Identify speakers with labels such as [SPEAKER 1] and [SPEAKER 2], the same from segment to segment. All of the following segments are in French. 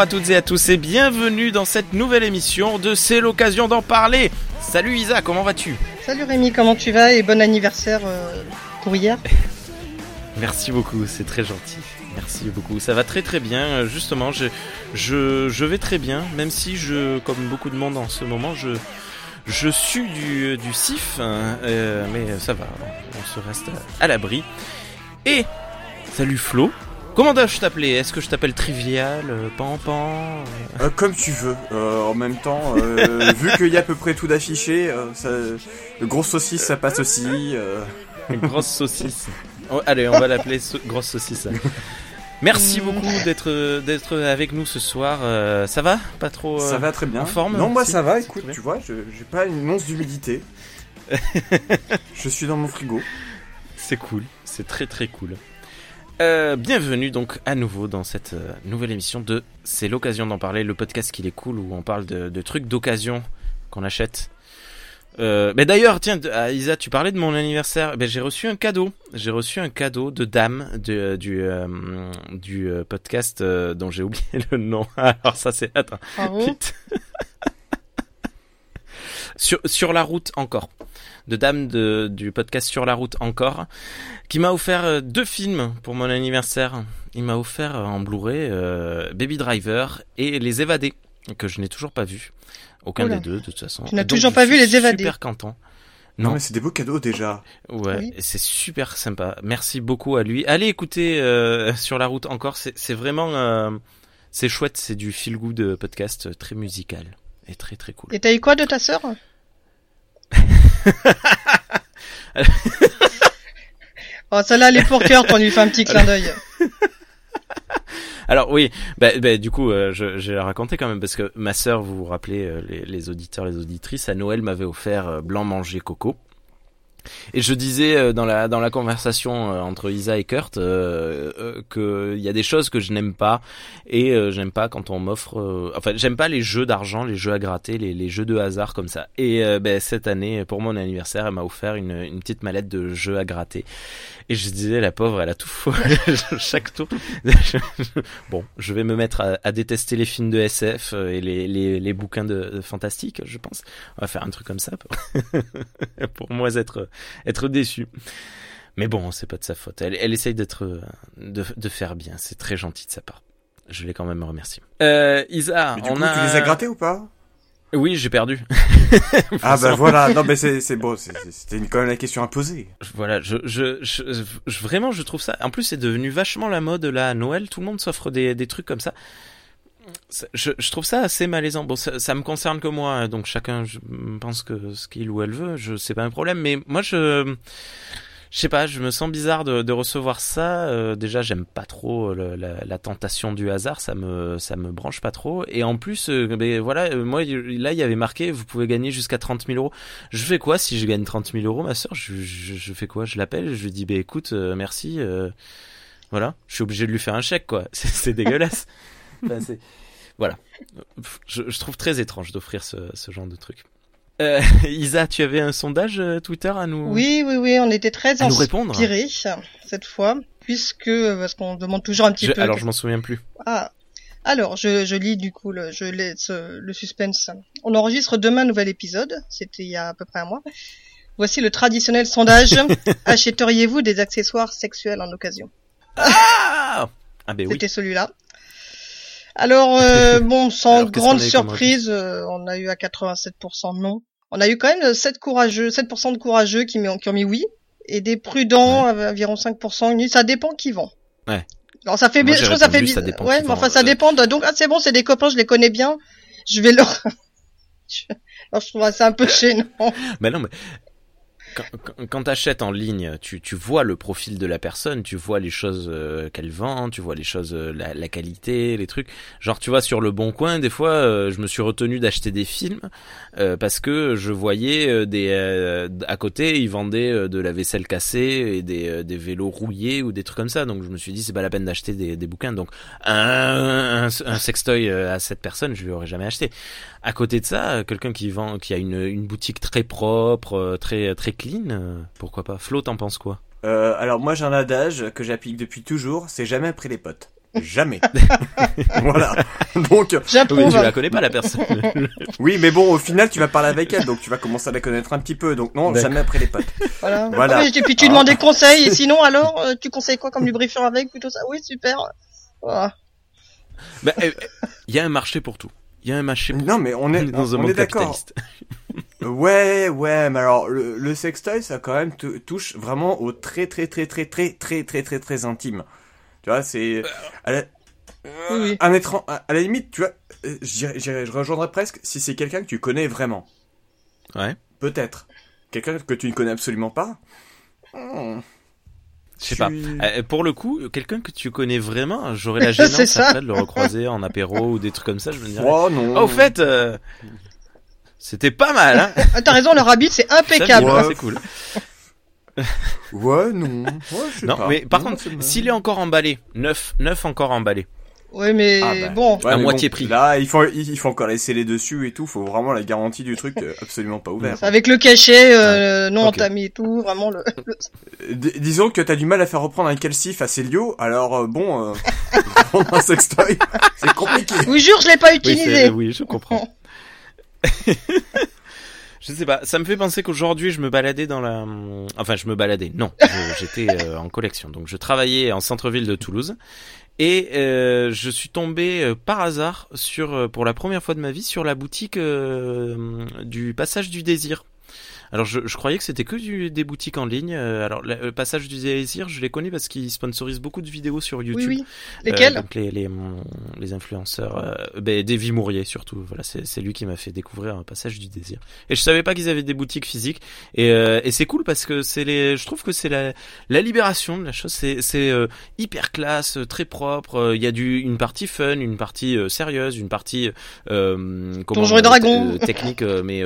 [SPEAKER 1] Bonjour à toutes et à tous et bienvenue dans cette nouvelle émission de C'est l'occasion d'en parler. Salut Isa, comment vas-tu?
[SPEAKER 2] Salut Rémi, comment tu vas et bon anniversaire euh, pour hier?
[SPEAKER 1] Merci beaucoup, c'est très gentil. Merci beaucoup. Ça va très très bien. Justement, je, je, je vais très bien, même si je, comme beaucoup de monde en ce moment, je, je suis du, du CIF, hein, euh, mais ça va, on se reste à l'abri. Et salut Flo, comment dois-je t'appeler? Est-ce que je t'appelle Trivial, euh, Pampan
[SPEAKER 3] euh Comme tu veux. en même temps, vu qu'il y a à peu près tout d'affiché, le gros saucisse ça passe aussi.
[SPEAKER 1] Grosse saucisse. Oh, allez, on va l'appeler grosse saucisse. Merci beaucoup d'être d'être avec nous ce soir. ça va? Pas trop
[SPEAKER 3] Ça va très bien.
[SPEAKER 1] En forme?
[SPEAKER 3] Non, moi ça va. Écoute, tu vois, j'ai pas une once d'humidité. je suis dans mon frigo.
[SPEAKER 1] C'est cool. C'est très très cool. Euh, bienvenue donc à nouveau dans cette euh, nouvelle émission de C'est l'occasion d'en parler, le podcast qui est cool où on parle de, de trucs d'occasion qu'on achète euh, mais d'ailleurs, tiens, ah, Isa, tu parlais de mon anniversaire. Ben, j'ai reçu un cadeau. J'ai reçu un cadeau de dame de, du euh, du podcast dont j'ai oublié le nom. Alors ça c'est attends. Sur sur la route encore. De dame de, du podcast sur la route encore, qui m'a offert deux films pour mon anniversaire. Il m'a offert en Blu-ray Baby Driver et Les Évadés que je n'ai toujours pas vu. Aucun des deux, de toute façon.
[SPEAKER 2] Tu n'as toujours pas vu les évadés.
[SPEAKER 1] Super content.
[SPEAKER 3] Non, mais c'est des beaux cadeaux déjà.
[SPEAKER 1] Ouais, c'est super sympa. Merci beaucoup à lui. Allez écouter euh, sur la route encore. C'est vraiment, euh, c'est chouette. C'est du feel good podcast très musical et très très cool.
[SPEAKER 2] Et t'as eu quoi de ta sœur? Oh, celle-là, elle est pour cœur qu'on lui fait un petit clin d'œil.
[SPEAKER 1] Alors oui, bah, bah, du coup, euh, je, je vais raconter quand même parce que ma sœur, vous vous rappelez, euh, les, les, auditeurs, les auditrices, à Noël m'avait offert euh, blanc manger coco. Et je disais dans la dans la conversation entre Isa et Kurt euh, que il y a des choses que je n'aime pas et j'aime pas quand on m'offre enfin j'aime pas les jeux d'argent, les jeux à gratter, les, les jeux de hasard comme ça. Et ben, cette année pour mon anniversaire, elle m'a offert une, une petite mallette de jeux à gratter et je disais, la pauvre, elle a tout faux chaque tour. bon, je vais me mettre à, détester les films de SF euh, et les, les, les bouquins de, fantastiques, je pense. On va faire un truc comme ça pour, pour moi être, être déçu. Mais bon, c'est pas de sa faute. Elle, elle essaye d'être, de, de faire bien. C'est très gentil de sa part. Je vais quand même me remercier. Euh, Isa, on
[SPEAKER 3] a. Tu les as grattés ou pas?
[SPEAKER 1] Oui, j'ai perdu.
[SPEAKER 3] ah bah voilà, non mais c'est c'est bon, c'était quand même la question à poser.
[SPEAKER 1] Voilà, je, je, je, vraiment je trouve ça. En plus, c'est devenu vachement la mode là à Noël. Tout le monde s'offre des des trucs comme ça. Je, je trouve ça assez malaisant. Bon, ça, ça me concerne que moi, hein, donc chacun je pense que ce qu'il ou elle veut, je c'est pas un problème. Mais moi, je je sais pas, je me sens bizarre de, de recevoir ça. Euh, déjà, j'aime pas trop la, la, tentation du hasard, ça me ça me branche pas trop. Et en plus, euh, ben, voilà, euh, moi là, il y avait marqué, vous pouvez gagner jusqu'à 30 000 euros. Je fais quoi si je gagne 30 000 euros, ma soeur je, je, je, fais quoi? Je l'appelle, je lui dis, bah écoute, merci. voilà, je suis obligé de lui faire un chèque, quoi. C'est dégueulasse. enfin, voilà, je, je trouve très étrange d'offrir ce, ce genre de truc. Euh, Isa, tu avais un sondage euh, Twitter à nous
[SPEAKER 2] Oui, oui, oui, on était très inspirés cette fois, puisque parce qu'on demande toujours un petit peu.
[SPEAKER 1] Alors, je m'en souviens plus.
[SPEAKER 2] Ah, alors je, je lis du coup, le, je laisse le suspense. On enregistre demain un nouvel épisode. C'était il y a à peu près un mois. Voici le traditionnel sondage. Achèteriez-vous des accessoires sexuels en occasion?
[SPEAKER 1] Ah, ah ben oui.
[SPEAKER 2] C'était celui-là. Alors euh, bon, sans grande surprise, euh, on a eu à 87% non. On a eu quand même 7 courageux, 7% de courageux qui, qui, ont mis oui, et des prudents, environ 5%. Ça dépend qui vont.
[SPEAKER 1] Ouais.
[SPEAKER 2] Alors ça fait bien, je trouve ça fait bien. Ouais, mais enfin ça dépend. Donc ah, c'est bon, c'est des copains, je les connais bien. Je vais leur. Alors, je trouve ça un peu gênant.
[SPEAKER 1] Mais non, mais quand, tu achètes en ligne, tu, tu vois le profil de la personne, tu vois les choses euh, qu'elle vend, tu vois les choses, euh, la, la, qualité, les trucs. Genre, tu vois, sur le bon coin, des fois, euh, je me suis retenu d'acheter des films parce que je voyais des à côté, ils vendaient de la vaisselle cassée et des, des vélos rouillés ou des trucs comme ça. Donc, je me suis dit, c'est pas la peine d'acheter des, des bouquins. Donc, un, un, un sextoy à cette personne, je lui aurais jamais acheté. À côté de ça, quelqu'un qui vend, qui a une, une boutique très propre, très très clean, euh, pourquoi pas? Flo, t'en penses quoi?
[SPEAKER 3] Euh, Alors moi j'ai un adage que j'applique depuis toujours, c'est jamais après les potes. jamais. voilà. Donc.
[SPEAKER 1] Oui, tu la connais pas la personne.
[SPEAKER 3] oui, mais bon, au final, tu vas parler avec elle, donc tu vas commencer à la connaître un petit peu. Donc non, jamais après les potes.
[SPEAKER 2] Voilà. voilà. et puis tu demandais conseil. Et sinon, alors, euh, tu conseilles quoi comme lubrifiant avec Plutôt ça? Oui, super.
[SPEAKER 1] Voilà. Bah, il y a un marché pour tout. Il y a un marché. Pour
[SPEAKER 3] non, mais on est dans un on est d'accord. Ouais, ouais, mais alors le, le sextoy, ça quand même touche vraiment au très très très très très très très très très intime. Tu vois, c'est à un étrange, à la limite, tu vois, je, je rejoindrais presque si c'est quelqu'un que tu connais vraiment.
[SPEAKER 1] Ouais.
[SPEAKER 3] Peut-être. Quelqu'un que tu ne connais absolument pas.
[SPEAKER 1] Hmm. Je sais pas. Euh, pour le coup, quelqu'un que tu connais vraiment, j'aurais la gênance après de le recroiser en apéro ou des trucs comme ça. Je me dirais.
[SPEAKER 3] Oh non.
[SPEAKER 1] au fait, euh, c'était pas mal. Hein
[SPEAKER 2] ah, T'as raison, leur habit c'est impeccable.
[SPEAKER 1] C'est cool.
[SPEAKER 3] ouais, non.
[SPEAKER 1] non, mais par contre, s'il est encore emballé, neuf, neuf encore emballé.
[SPEAKER 2] Ouais, mais ah, bah. bon.
[SPEAKER 1] à moitié prix.
[SPEAKER 3] Là, il faut, il faut encore laisser les dessus et tout. Faut vraiment la garantie du truc euh, absolument pas ouvert.
[SPEAKER 2] Avec le cachet euh, non entamé et tout, vraiment le.
[SPEAKER 3] disons que t'as du mal à faire reprendre un calcif à Célio, alors euh, bon, euh, un sextoy, c'est compliqué.
[SPEAKER 2] Oui, jure, je l'ai pas utilisé.
[SPEAKER 1] Oui, oui je comprends. Je sais pas, ça me fait penser qu'aujourd'hui je me baladais dans la... Enfin je me baladais, non, j'étais euh, en collection. Donc je travaillais en centre-ville de Toulouse et euh, je suis tombé euh, par hasard sur, pour la première fois de ma vie, sur la boutique du Passage du Désir. Alors je, je croyais que c'était que du, des boutiques en ligne. Euh, alors le passage du désir, je les connais parce qu'ils sponsorisent beaucoup de vidéos sur YouTube.
[SPEAKER 2] Oui, oui.
[SPEAKER 1] Euh, donc les, les, les influenceurs, euh, ben, Davy Mourier surtout. Voilà, c'est lui qui m'a fait découvrir un passage du désir. Et je savais pas qu'ils avaient des boutiques physiques. Et, euh, et c'est cool parce que c'est les, je trouve que c'est la, la libération de la chose. C'est c'est euh, hyper classe, très propre. Il y a du une partie fun, une partie sérieuse, une partie
[SPEAKER 2] euh, comment, Donjons et Dragons
[SPEAKER 1] technique, mais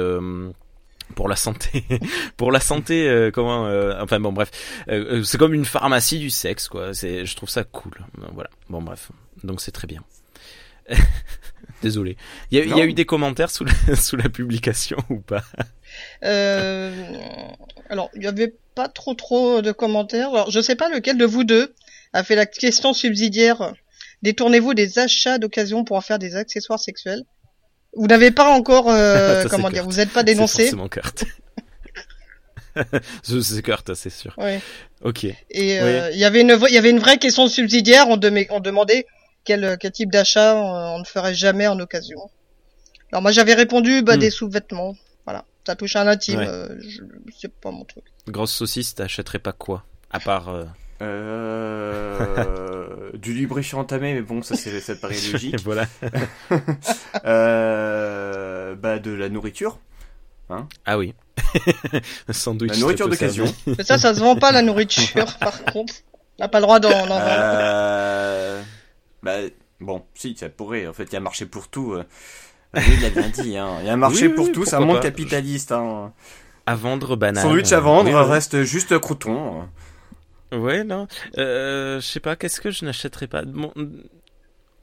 [SPEAKER 1] pour la santé pour la santé euh, comment euh, enfin bon bref. Euh, c'est comme une pharmacie du sexe quoi. C'est je trouve ça cool. Voilà. Bon bref. Donc c'est très bien. Désolé. Il y, a, il y, a, eu des commentaires sous la, sous la publication ou pas?
[SPEAKER 2] Alors il y avait pas trop trop de commentaires. Alors je sais pas lequel de vous deux a fait la question subsidiaire. Détournez-vous des achats d'occasion pour en faire des accessoires sexuels? Vous n'avez pas encore, euh, comment dire, vous n'êtes pas dénoncé.
[SPEAKER 1] C'est mon Kurt. c'est Kurt, c'est sûr.
[SPEAKER 2] Oui.
[SPEAKER 1] Ok.
[SPEAKER 2] Et euh, il y avait une, il y avait une vraie question subsidiaire. On, on demandait quel, quel type d'achat on, ne ferait jamais en occasion. Alors moi j'avais répondu bah, hmm. des sous-vêtements. Voilà, ça touche à l'intime. Euh, c'est pas mon truc.
[SPEAKER 1] Grosse saucisse, t'achèterais pas quoi? À part. Euh...
[SPEAKER 3] Du lubrifiant entamé, mais bon, ça, c'est, ça paraît logique.
[SPEAKER 1] voilà.
[SPEAKER 3] euh, bah, de la nourriture. Hein
[SPEAKER 1] ah oui. Sandwich.
[SPEAKER 3] La nourriture d'occasion.
[SPEAKER 2] Mais ça, ça se vend pas, la nourriture, par contre. On n'a pas le droit d'en
[SPEAKER 3] euh... Bah, bon, si, ça pourrait. En fait, il y a un marché pour tout. Euh. il l'a bien dit, hein. Il y a un marché pour tout, c'est un monde capitaliste, hein.
[SPEAKER 1] À vendre banane.
[SPEAKER 3] Sandwich à vendre, reste juste crouton.
[SPEAKER 1] Ouais, non. Euh, je sais pas, qu'est-ce que je n'achèterais pas? Bon,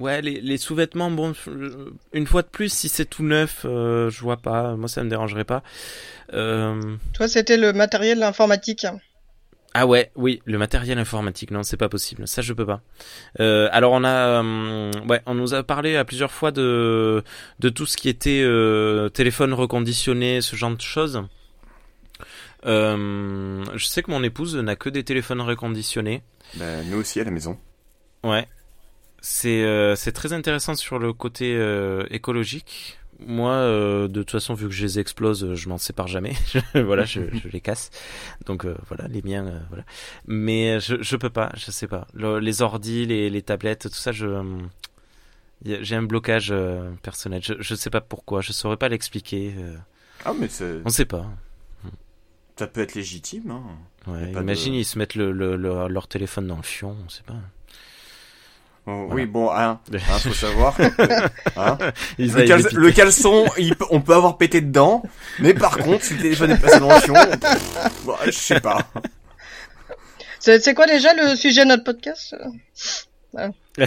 [SPEAKER 1] Ouais, les, les sous-vêtements, bon, une fois de plus, si c'est tout neuf, euh, je vois pas. Moi, ça me dérangerait pas. Euh...
[SPEAKER 2] Toi, c'était le matériel informatique.
[SPEAKER 1] Ah ouais, oui, le matériel informatique, non, c'est pas possible. Ça, je peux pas. Euh, alors, on a, euh, ouais, on nous a parlé à plusieurs fois de de tout ce qui était euh, téléphone reconditionné, ce genre de choses. Euh, je sais que mon épouse n'a que des téléphones reconditionnés.
[SPEAKER 3] Bah, nous aussi à la maison.
[SPEAKER 1] Ouais. C'est euh, très intéressant sur le côté euh, écologique. Moi, euh, de toute façon, vu que je les explose, je m'en sépare jamais. voilà, je, je, les casse. Donc voilà, les miens, voilà. Mais je je peux pas, je sais pas. les ordis, les, les tablettes, tout ça, je j'ai un blocage personnel. Je je sais pas pourquoi. Je saurais pas l'expliquer.
[SPEAKER 3] Ah mais c'est.
[SPEAKER 1] On sait pas.
[SPEAKER 3] Ça peut être légitime. Hein.
[SPEAKER 1] Ouais, imagine, ils se mettent le, le, leur téléphone dans le fion, on sait pas.
[SPEAKER 3] Oh, Oui, bon, hein, hein faut savoir. hein. le, caleçon, on peut avoir pété dedans, mais par contre, si le téléphone est passé dans le fion, je sais pas.
[SPEAKER 2] C'est quoi déjà le sujet de notre podcast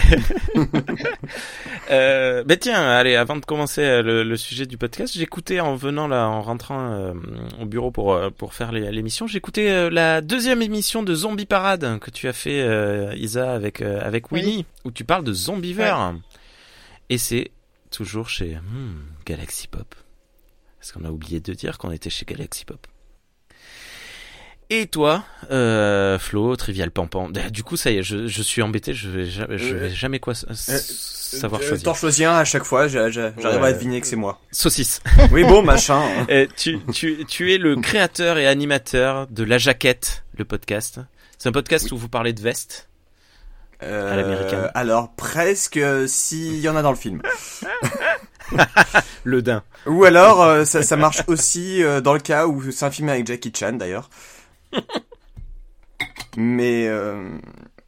[SPEAKER 1] euh, ben tiens, allez, avant de commencer euh, le, sujet du podcast, j'écoutais en venant là, en rentrant euh, au bureau pour euh, pour faire l'émission, j'écoutais la deuxième émission de Zombie Parade que tu as fait, Isa, avec avec Winnie, où tu parles de Zombiever. Et c'est toujours chez hmm, Galaxy Pop. Parce qu'on a oublié de dire qu'on était chez Galaxy Pop. Et toi, euh, Flo, Trivial Pampan? Du coup, ça y est, je, je suis embêté, je vais, je vais euh, jamais quoi euh, savoir euh, choisir.
[SPEAKER 3] T'en choisis un à chaque fois, j'arrive à deviner que c'est moi.
[SPEAKER 1] Saucisse.
[SPEAKER 3] Oui, bon, machin.
[SPEAKER 1] tu, tu, tu es le créateur et animateur de La Jaquette, le podcast. C'est un podcast où vous parlez de vestes.
[SPEAKER 3] à l'américaine. Alors, presque, s'il y en a dans le film.
[SPEAKER 1] le din.
[SPEAKER 3] Ou alors, ça, ça marche aussi dans le cas où c'est un film avec Jackie Chan, d'ailleurs. Mais euh,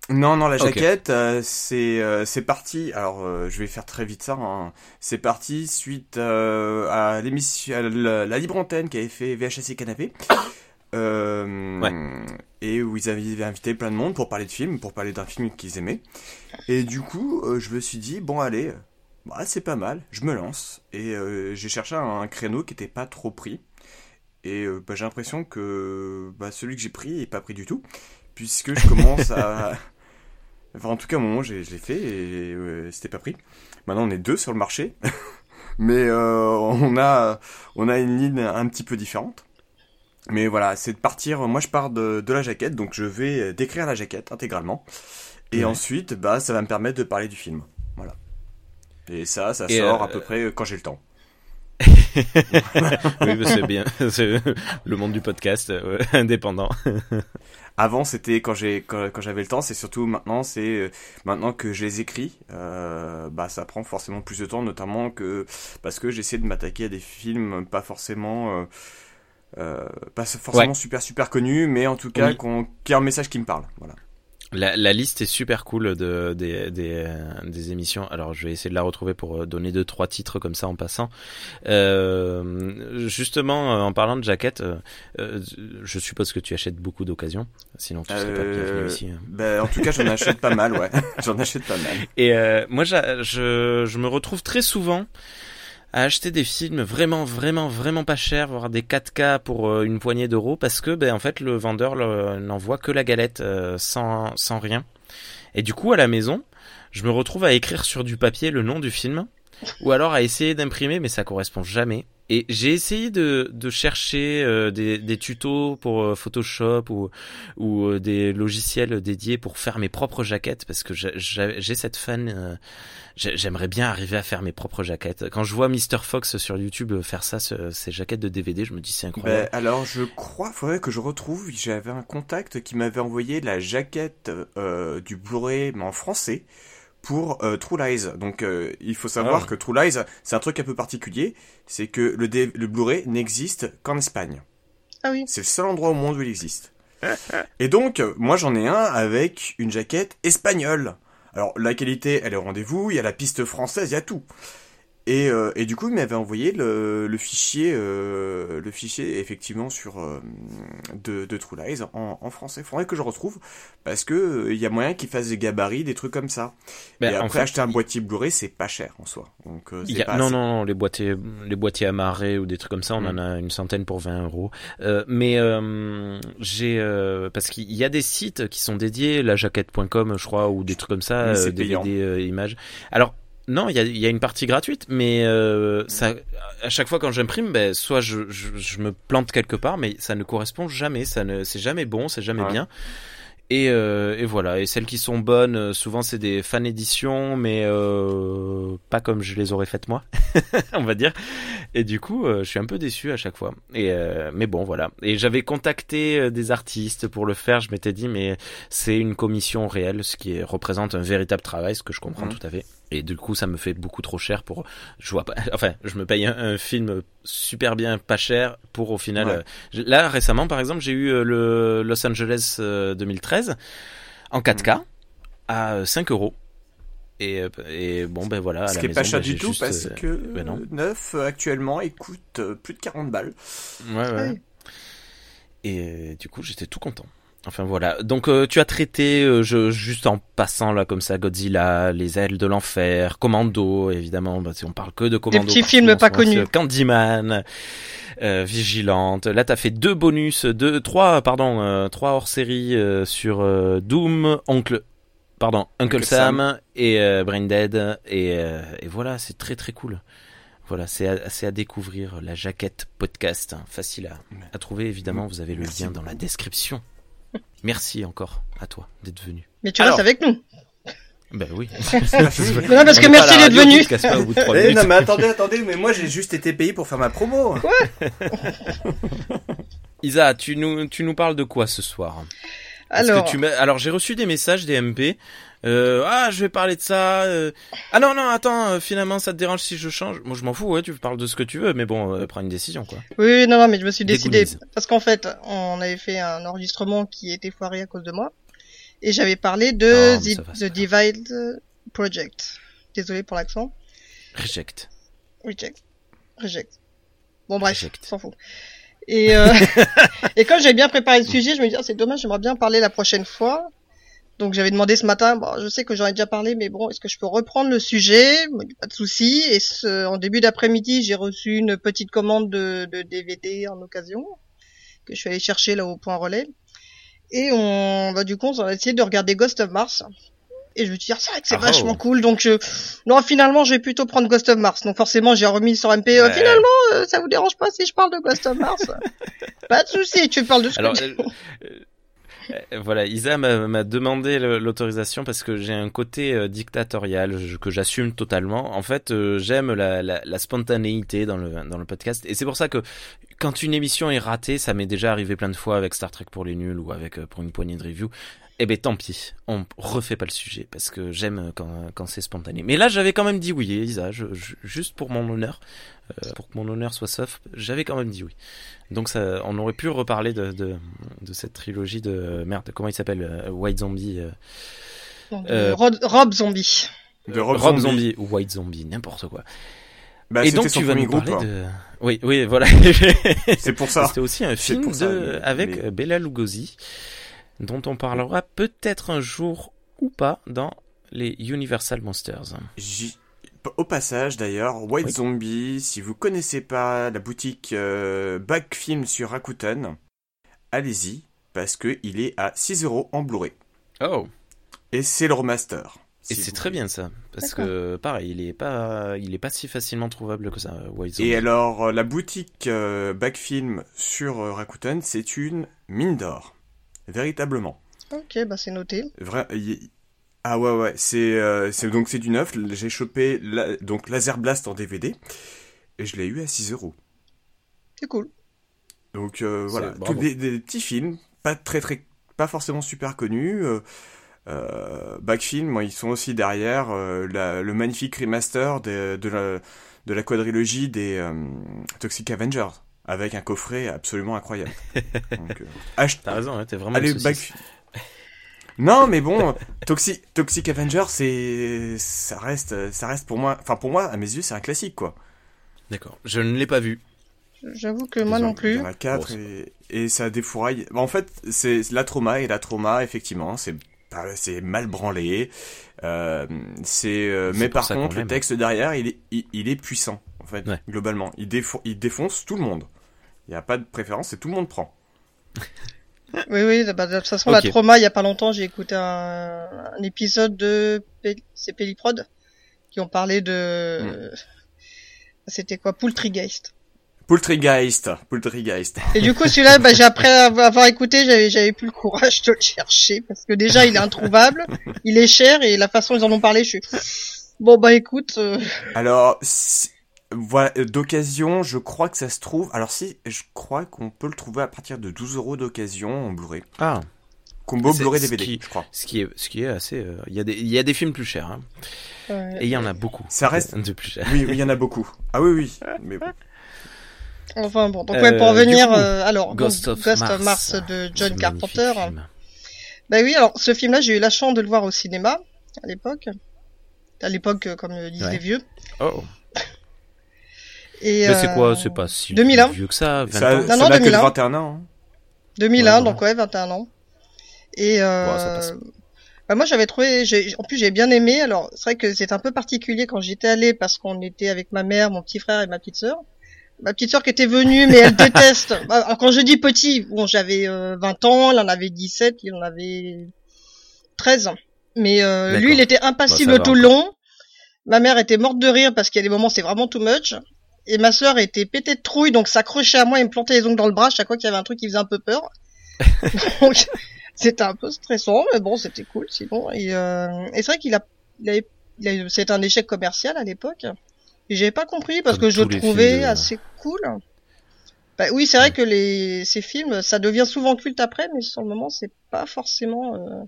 [SPEAKER 3] non, non, la jaquette, euh, c'est euh, c'est parti. Alors, je vais faire très vite ça. Hein. C'est parti suite à l'émission, la, libre antenne qui avait fait VHS et canapé. Et où ils avaient invité plein de monde pour parler de films, pour parler d'un film qu'ils aimaient. Et du coup, je me suis dit, bon, allez, bah, c'est pas mal, je me lance. Et j'ai cherché un, créneau qui était pas trop pris. Et euh, bah, j'ai l'impression que bah, celui que j'ai pris est pas pris du tout, puisque je commence à... Enfin, en tout cas, au moment où je l'ai fait, et c'était pas pris. Maintenant, on est deux sur le marché, mais euh, on a on a une ligne un petit peu différente. Mais voilà, c'est de partir. Moi, je pars de, de la jaquette, donc je vais décrire la jaquette intégralement, et ensuite, bah, ça va me permettre de parler du film. Voilà. Et ça, ça sort à euh, peu près quand j'ai le temps.
[SPEAKER 1] oui, c'est bien. C'est le monde du podcast euh, indépendant.
[SPEAKER 3] Avant, c'était quand j'ai quand, j'avais le temps. C'est surtout maintenant. C'est euh, maintenant que je les écris. Euh, bah, ça prend forcément plus de temps, notamment que parce que j'essaie de m'attaquer à des films pas forcément. pas forcément super super connus, mais en tout cas qui ont un message qui me parle. Voilà.
[SPEAKER 1] La, la, liste est super cool de, des, des, des, émissions. Alors, je vais essayer de la retrouver pour euh, donner deux trois titres comme ça en passant. Euh, justement, en parlant de jaquette, euh, je suppose que tu achètes beaucoup d'occasions. Sinon, tu serais pas bienvenu ici. Hein.
[SPEAKER 3] Ben, en tout cas, j'en achète pas mal, ouais. j'en achète pas mal.
[SPEAKER 1] Et moi, je, je me retrouve très souvent à acheter des films vraiment vraiment vraiment pas chers, voire des 4K pour euh, une poignée d'euros parce que ben en fait le vendeur n'envoie que la galette euh, sans sans rien. Et du coup à la maison, je me retrouve à écrire sur du papier le nom du film ou alors à essayer d'imprimer mais ça correspond jamais. Et j'ai essayé de, chercher euh, des, des, tutos pour Photoshop ou, ou des logiciels dédiés pour faire mes propres jaquettes parce que j'ai cette fan j'aimerais bien arriver à faire mes propres jaquettes. Quand je vois Mr. Fox sur YouTube faire ça, ces jaquettes de DVD, je me dis c'est incroyable.
[SPEAKER 3] Ben, alors je crois, faudrait que je retrouve, j'avais un contact qui m'avait envoyé la jaquette euh, du Blu-ray mais en français pour euh, True Lies. Donc euh, il faut savoir ah. que True Lies, c'est un truc un peu particulier, c'est que le, le Blu-ray n'existe qu'en Espagne.
[SPEAKER 2] Ah oui.
[SPEAKER 3] C'est le seul endroit au monde où il existe. Et donc, moi j'en ai un avec une jaquette espagnole. Alors la qualité, elle est au rendez-vous, il y a la piste française, il y a tout. Et, euh, et du coup, il m'avait envoyé le, le fichier, euh, le fichier effectivement sur euh, de, de True Lies en, en français. Faudrait que je retrouve parce que euh, il y a moyen qu'il fasse des gabarits, des trucs comme ça. Mais et après, acheter un boîtier Blu-ray, c'est pas cher en soi. Donc,
[SPEAKER 1] euh, y a, non, non, non, les boîtiers, les boîtiers amarrés ou des trucs comme ça, on mm. en a une centaine pour 20 euros. mais j'ai parce qu'il y a des sites qui sont dédiés, la jaquette.com, je crois, ou des trucs comme ça, DVD, images. Alors non, il y a, y a, une partie gratuite, mais euh, ça, à chaque fois quand j'imprime, ben, soit je, je, je, me plante quelque part, mais ça ne correspond jamais, ça ne, c'est jamais bon, c'est jamais bien. Et, euh, et, voilà. Et celles qui sont bonnes, euh, souvent c'est des fan éditions, mais euh, pas comme je les aurais faites moi, on va dire. Et du coup, euh, je suis un peu déçu à chaque fois. Et euh, mais bon, voilà. Et j'avais contacté des artistes pour le faire. Je m'étais dit, mais c'est une commission réelle, ce qui représente un véritable travail, ce que je comprends mhm. tout à fait. Et du coup, ça me fait beaucoup trop cher pour. Je vois pas. Enfin, je me paye un, film super bien, pas cher, pour au final. Euh, là, récemment, par exemple, j'ai eu euh, le Los Angeles 2013 euh, en 4K à 5 euros. Et, et, bon, ben voilà.
[SPEAKER 3] Ce qui est pas cher ben, du tout parce que ben neuf actuellement il coûte plus de 40 balles.
[SPEAKER 1] Ouais, ouais. Et du coup, j'étais tout content. Enfin voilà. Donc euh, tu as traité euh, je, juste en passant là comme ça Godzilla, Les ailes de l'enfer, Commando évidemment. Bah, si on parle que de Commando.
[SPEAKER 2] Des petits films pas connus.
[SPEAKER 1] Candyman, euh, Vigilante. Là t'as fait deux bonus, deux, trois pardon, trois hors série sur Doom, Oncle, pardon, Uncle, Sam, et Brain Dead et, et voilà c'est très très cool. Voilà, c'est à, à, découvrir la jaquette podcast, hein, facile à, à, trouver évidemment. Vous avez le lien dans la description. Merci encore à toi d'être venu.
[SPEAKER 2] Mais tu restes avec nous.
[SPEAKER 1] Ben oui.
[SPEAKER 2] non, parce que merci d'être venu.
[SPEAKER 3] Eh, non, mais attendez, attendez, mais moi j'ai juste été payé pour faire ma promo.
[SPEAKER 2] Quoi
[SPEAKER 1] Isa, tu nous, tu nous parles de quoi ce soir?
[SPEAKER 2] Alors,
[SPEAKER 1] tu alors j'ai reçu des messages des MP euh, ah, je vais parler de ça. Euh. Ah non, non, attends, euh, finalement, ça te dérange si je change Moi, je m'en fous, ouais, tu parles de ce que tu veux, mais bon, prends une décision, quoi.
[SPEAKER 2] Oui, non, non, mais je me suis décidé, parce qu'en fait, on avait fait un enregistrement qui était foiré à cause de moi, et j'avais parlé de The, Divide Project. Désolé pour l'accent.
[SPEAKER 1] Reject.
[SPEAKER 2] Reject. Reject. Bon, bref, s'en fout. Et, et quand j'avais bien préparé le sujet, je me disais, ah, c'est dommage, j'aimerais bien parler la prochaine fois. Donc j'avais demandé ce matin, bon, je sais que j'en ai déjà parlé, mais bon, est-ce que je peux reprendre le sujet? Pas de souci. Et ce, en début d'après-midi, j'ai reçu une petite commande de, de, DVD en occasion que je suis allé chercher là au point relais. Et on, bah, du coup, on a essayé de regarder Ghost of Mars. Et je me suis dit, ah, c'est vrai que c'est vachement oh. cool. Donc, je... non, finalement, je vais plutôt prendre Ghost of Mars. Donc, forcément, j'ai remis sur MP. Euh, finalement, euh, ça vous dérange pas si je parle de Ghost of Mars? Pas de souci, tu parles de ce
[SPEAKER 1] Alors, que euh, euh, voilà, Isa m'a demandé l'autorisation parce que j'ai un côté euh, dictatorial que j'assume totalement. En fait, euh, j'aime la, spontanéité dans le, dans le podcast. Et c'est pour ça que quand une émission est ratée, ça m'est déjà arrivé plein de fois avec Star Trek pour les nuls ou avec pour une poignée de review. Eh ben tant pis, on refait pas le sujet parce que j'aime quand, quand c'est spontané. Mais là, j'avais quand même dit oui, Isa, juste pour mon honneur, pour que mon honneur soit sauf, j'avais quand même dit oui. Donc ça, on aurait pu reparler de, de, de cette trilogie de merde. Comment il s'appelle euh, White Zombie. Euh,
[SPEAKER 2] euh, Rob, Zombie.
[SPEAKER 1] De Rob, Zombie. ou White Zombie, n'importe quoi. Bah, et donc tu vas nous parler de. Oui, oui, voilà.
[SPEAKER 3] C'est pour ça.
[SPEAKER 1] C'était aussi un film de... avec Bella Lugosi, dont on parlera peut-être un jour ou pas dans les Universal Monsters.
[SPEAKER 3] Au passage d'ailleurs, White Zombie, si vous connaissez pas la boutique euh, Backfilm sur Rakuten, allez-y, parce que il est à 6 euros en Blu-ray.
[SPEAKER 1] Oh
[SPEAKER 3] Et c'est le remaster.
[SPEAKER 1] Et c'est très bien ça, parce que pareil, il est pas, il est pas si facilement trouvable que ça, White Zombie.
[SPEAKER 3] Et alors, la boutique euh, Backfilm sur euh, Rakuten, c'est une mine d'or, véritablement.
[SPEAKER 2] Ok, bah c'est noté.
[SPEAKER 3] Ah ouais ouais, c'est euh, c'est donc c'est du neuf. J'ai chopé la, donc Laser Blast en DVD et je l'ai eu à 6 euros.
[SPEAKER 2] C'est cool.
[SPEAKER 3] Donc euh, voilà, tous des, petits films, pas très très, pas forcément super connus. Euh, euh Backfilm, moi, ils sont aussi derrière le magnifique remaster de, de, la, de la quadrilogie des Toxic Avengers avec un coffret absolument incroyable.
[SPEAKER 1] Donc, T'as raison, hein, t'es vraiment.
[SPEAKER 3] Allez, Backfilm. Non, mais bon, Toxic, Toxic Avenger, c'est, ça reste, ça reste pour moi, enfin pour moi, à mes yeux, c'est un classique, quoi.
[SPEAKER 1] D'accord. Je ne l'ai pas vu.
[SPEAKER 2] J'avoue que moi non plus. Il
[SPEAKER 3] y en a quatre et, et, ça défouraille. En fait, c'est la trauma et la trauma, effectivement, c'est c'est mal branlé. Euh, c'est euh, mais par contre, le texte derrière, il est, il, est puissant, en fait, globalement. Il, il défonce tout le monde. Il n'y a pas de préférence, et tout le monde prend.
[SPEAKER 2] Oui, oui, bah, de toute façon, la trauma, il y a pas longtemps, j'ai écouté un, un, épisode de c'est Pelliprod qui ont parlé de hmm. c'était quoi Poultrygeist.
[SPEAKER 3] Poultrygeist, Poultrygeist.
[SPEAKER 2] Et du coup, celui-là, bah, j'ai après avoir écouté, j'avais j'avais plus le courage de le chercher parce que déjà, il est introuvable, il est cher et la façon dont ils en ont parlé, je suis bon bah écoute. Euh,
[SPEAKER 3] Alors, voilà, euh, d'occasion, je crois que ça se trouve. Alors si, je crois qu'on peut le trouver à partir de 12 euros d'occasion en Blu-ray.
[SPEAKER 1] Ah.
[SPEAKER 3] Combo Blu-ray DVD, je crois.
[SPEAKER 1] Ce qui est, ce qui est assez. Euh, il y a des, il y a des films plus chers. Hein. Et il y en a beaucoup.
[SPEAKER 3] Ça reste
[SPEAKER 1] de plus cher.
[SPEAKER 3] Oui, il y en a beaucoup. Ah oui, oui. Mais
[SPEAKER 2] Enfin bon, donc ouais, pour euh, revenir, alors Ghost, of, Mars, de John Carpenter. Bah oui, alors ce film-là, j'ai eu la chance de le voir au cinéma à l'époque. À l'époque, comme disent les vieux.
[SPEAKER 1] Oh. Et, mais c'est quoi C'est pas si
[SPEAKER 2] 2001.
[SPEAKER 1] vieux que ça
[SPEAKER 3] 20 ça, ans Non, non, 2001. 21 ans.
[SPEAKER 2] 2001, donc ouais, 21 ans. Et bah, moi j'avais trouvé, en plus j'ai bien aimé. Alors c'est vrai que c'est un peu particulier quand j'étais allée parce qu'on était avec ma mère, mon petit frère et ma petite sœur. Ma petite sœur qui était venue, mais elle déteste. Bah, alors, quand je dis petit, bon j'avais 20 ans, elle en avait 17, il en avait 13. Mais euh, lui, il était impassible tout le long. Ma mère était morte de rire parce qu'il y a des moments c'est vraiment too much. Et ma sœur était pétée de trouille, donc s'accrochait à moi et me plantait les ongles dans le bras chaque fois qu'il y avait un truc qui faisait un peu peur. donc c'était un peu stressant, mais bon, c'était cool sinon. Et, euh, et c'est vrai qu'il a, il c'est un échec commercial à l'époque. Et j'avais pas compris parce que je le trouvais assez cool. Bah, oui, c'est vrai que les ces films, ça devient souvent culte après, mais sur le moment, c'est pas forcément. Euh...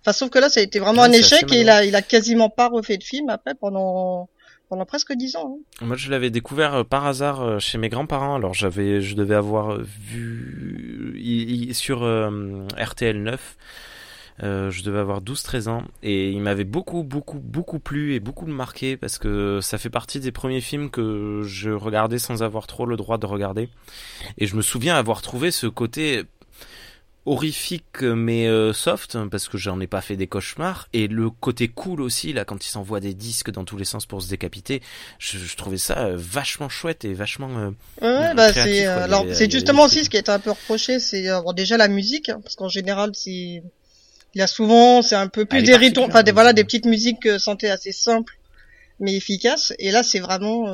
[SPEAKER 2] Enfin, sauf que là, ça a été vraiment un échec et il a, il a quasiment pas refait de film après pendant pendant presque dix ans.
[SPEAKER 1] Hein. Moi, je l'avais découvert euh, par hasard euh, chez mes grands-parents. Alors, j'avais, je devais avoir vu sur RTL 9. Euh, je devais avoir 12-13 ans et il m'avait beaucoup beaucoup beaucoup plu et beaucoup marqué parce que ça fait partie des premiers films que je regardais sans avoir trop le droit de regarder et je me souviens avoir trouvé ce côté horrifique mais euh, soft parce que j'en ai pas fait des cauchemars. Et le côté cool aussi là quand il s'envoie des disques dans tous les sens pour se décapiter je, je trouvais ça euh, vachement chouette et vachement euh,
[SPEAKER 2] ouais, bah c'est alors c'est justement aussi ce qui est un peu reproché c'est bon, déjà la musique hein, parce qu'en général c'est il y a souvent c'est un peu plus des rythmes enfin des voilà des petites musiques santé assez simples mais efficaces. Et là c'est vraiment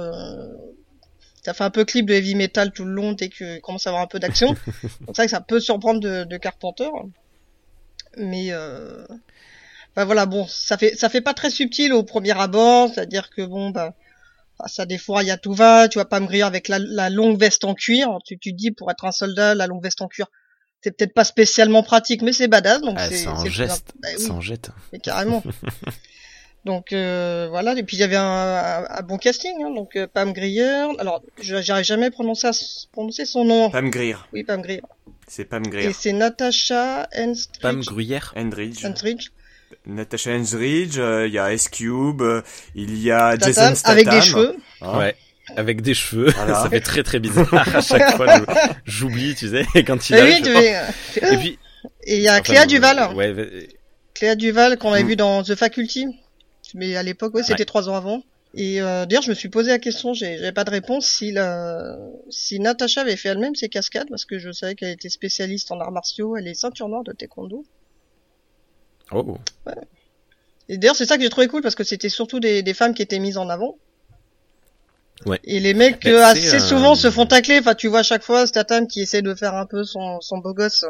[SPEAKER 2] ça fait un peu clip de heavy metal tout le long dès que commence à avoir un peu d'action. Donc que ça peut surprendre de, de Carpenter. Mais euh... bah voilà, bon, ça fait ça fait pas très subtil au premier abord, c'est-à-dire que bon bah, ça des fois il y a tout va, tu vas pas me griller avec la, la, longue veste en cuir. Tu tu dis pour être un soldat, la longue veste en cuir, c'est peut-être pas spécialement pratique, mais c'est badass. Donc
[SPEAKER 1] ah, c'est
[SPEAKER 2] un
[SPEAKER 1] geste, bah, oui. jette.
[SPEAKER 2] Mais carrément. Donc euh, voilà, et puis il y avait un, un, bon casting, hein, donc euh, Pam Grier. Alors, j'arrive jamais à prononcer, prononcer son nom.
[SPEAKER 3] Pam Grier.
[SPEAKER 2] Oui, Pam Grier.
[SPEAKER 3] C'est Pam Grier.
[SPEAKER 2] Et c'est Natasha Henstridge.
[SPEAKER 1] Pam Grier.
[SPEAKER 3] Hendridge.
[SPEAKER 2] Hendridge.
[SPEAKER 3] Natasha Hendridge, euh, il y a Ice Cube, euh, il y a Jason Statham.
[SPEAKER 2] Avec des cheveux.
[SPEAKER 1] Ah. Ouais. Avec des cheveux, voilà. ça fait très très bizarre à chaque fois. J'oublie, tu sais, quand il
[SPEAKER 2] a. Oui, tu Et puis. Et il y a enfin, Cléa Duval.
[SPEAKER 1] Ouais.
[SPEAKER 2] Cléa Duval qu'on avait mm. vu dans The Faculty mais à l'époque, ouais, c'était trois ans avant. Et euh, d'ailleurs, je me suis posé la question, j'avais pas de réponse, si, la... si Natacha avait fait elle-même ses cascades, parce que je savais qu'elle était spécialiste en arts martiaux, elle est ceinture noire de taekwondo.
[SPEAKER 1] Oh.
[SPEAKER 2] Ouais. Et d'ailleurs, c'est ça que j'ai trouvé cool, parce que c'était surtout des, des, femmes qui étaient mises en avant.
[SPEAKER 1] Ouais.
[SPEAKER 2] Et les mecs euh, assez euh... souvent se font tacler, enfin tu vois à chaque fois Statham qui essaie de faire un peu son, son beau gosse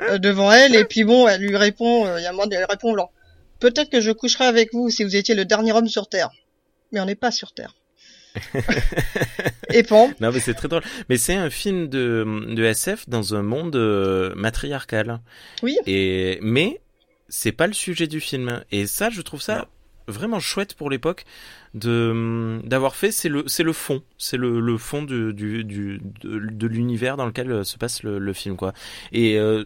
[SPEAKER 2] euh, devant elle, et puis bon, elle lui répond, euh, il y a moins, elle répond genre Peut-être que je coucherai avec vous si vous étiez le dernier homme sur Terre. Mais on n'est pas sur Terre. et bon.
[SPEAKER 1] Non, mais c'est très drôle. Mais c'est un film de, de SF dans un monde euh, matriarcal.
[SPEAKER 2] Oui.
[SPEAKER 1] Et, mais c'est pas le sujet du film. Et ça, je trouve ça non. vraiment chouette pour l'époque de d'avoir fait c'est le c'est le fond c'est le, le fond du, du, du de, de l'univers dans lequel euh, se passe le, le film quoi et euh,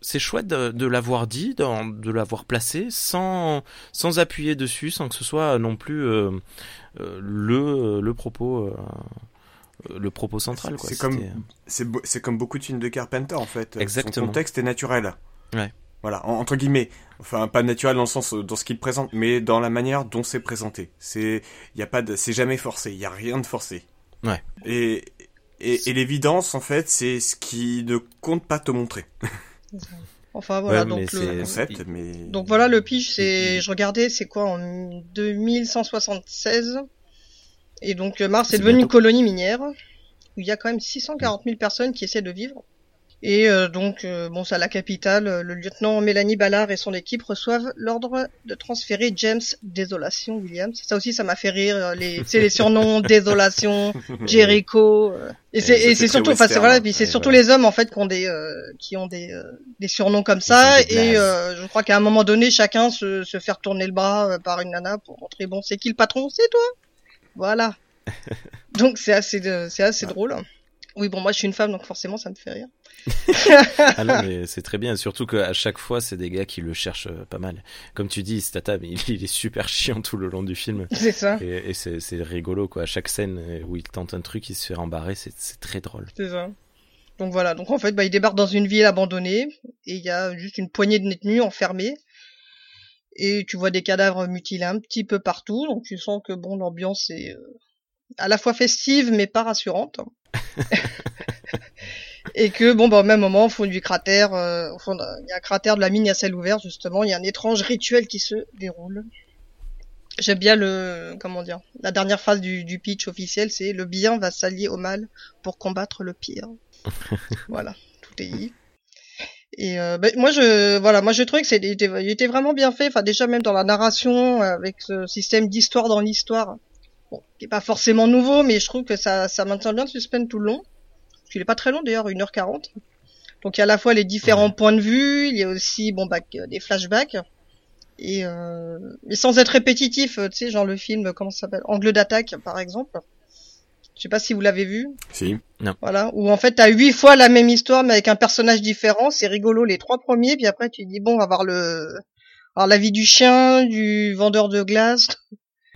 [SPEAKER 1] c'est chouette de, de l'avoir dit, de, de l'avoir placé, sans, sans appuyer dessus, sans que ce soit non plus euh, euh, le, le propos. Euh, le propos central
[SPEAKER 3] c'est comme c'est c'est comme beaucoup de films de Carpenter en fait.
[SPEAKER 1] Exactement.
[SPEAKER 3] son contexte est naturel.
[SPEAKER 1] Ouais.
[SPEAKER 3] Voilà entre guillemets. Enfin pas naturel dans le sens dans ce qu'il présente mais dans la manière dont c'est présenté. C'est il y a pas c'est jamais forcé. Il y a rien de forcé.
[SPEAKER 1] Ouais.
[SPEAKER 3] Et et, et l'évidence en fait c'est ce qui ne compte pas te montrer
[SPEAKER 2] Enfin voilà,
[SPEAKER 1] ouais,
[SPEAKER 2] donc
[SPEAKER 3] le concept, mais...
[SPEAKER 2] donc voilà le pitch, c'est je regardais, c'est quoi en 2176 et donc Mars est, est devenu une colonie minière où il y a quand même 640 000 personnes qui essaient de vivre. Et euh, donc, euh, bon, c'est à la capitale, le lieutenant Mélanie Ballard et son équipe reçoivent l'ordre de transférer James Désolation Williams. Ça aussi, ça m'a fait rire, euh, les, c'est les surnoms Désolation, Jericho. Euh, et c'est, et c'est surtout, enfin, c'est voilà, puis c'est surtout les hommes en fait qui ont des, euh, qui ont des, des surnoms comme ça. Et je crois qu'à un moment donné, chacun se, se fait retourner le bras par une nana pour montrer, bon, c'est qui le patron, c'est toi. Voilà. donc c'est assez, c'est assez ah. drôle. Oui, bon, moi je suis une femme, donc forcément ça me fait rire.
[SPEAKER 1] Ah non, mais c'est très bien. Surtout qu'à chaque fois, c'est des gars qui le cherchent euh, pas mal. Comme tu dis, Statham, il, il est super chiant tout le long du film.
[SPEAKER 2] C'est ça.
[SPEAKER 1] Et, et c'est rigolo, quoi. À chaque scène où il tente un truc, il se fait rembarrer, c'est très drôle.
[SPEAKER 2] C'est ça. Donc voilà, donc en fait, bah, il débarque dans une ville abandonnée et il y a juste une poignée de détenus enfermés. Et tu vois des cadavres mutilés un petit peu partout, donc tu sens que bon, l'ambiance est euh, à la fois festive mais pas rassurante. et que bon, bah, au même moment, au fond du cratère, euh, au fond, il y a un cratère de la mine à ciel ouvert justement, il y a un étrange rituel qui se déroule. J'aime bien le, comment dire, la dernière phrase du, pitch officiel, c'est le bien va s'allier au mal pour combattre le pire. voilà, tout est dit. Et euh, ben, moi je voilà, moi je trouvais que c'était il était vraiment bien fait. Enfin déjà même dans la narration avec ce système d'histoire dans l'histoire, bon, qui est pas forcément nouveau, mais je trouve que ça ça maintient bien le suspense tout le long. Il est pas très long d'ailleurs, 1h40. Donc il y a à la fois les différents points de vue, il y a aussi bon bah des flashbacks et euh, mais sans être répétitif, tu sais genre le film comment ça s'appelle Angle d'attaque par exemple. Je sais pas si vous l'avez vu.
[SPEAKER 3] Si.
[SPEAKER 1] Non.
[SPEAKER 2] Voilà. Où en fait t'as huit fois la même histoire mais avec un personnage différent. C'est rigolo les trois premiers. Puis après tu dis bon on va voir le, alors la vie du chien, du vendeur de glace.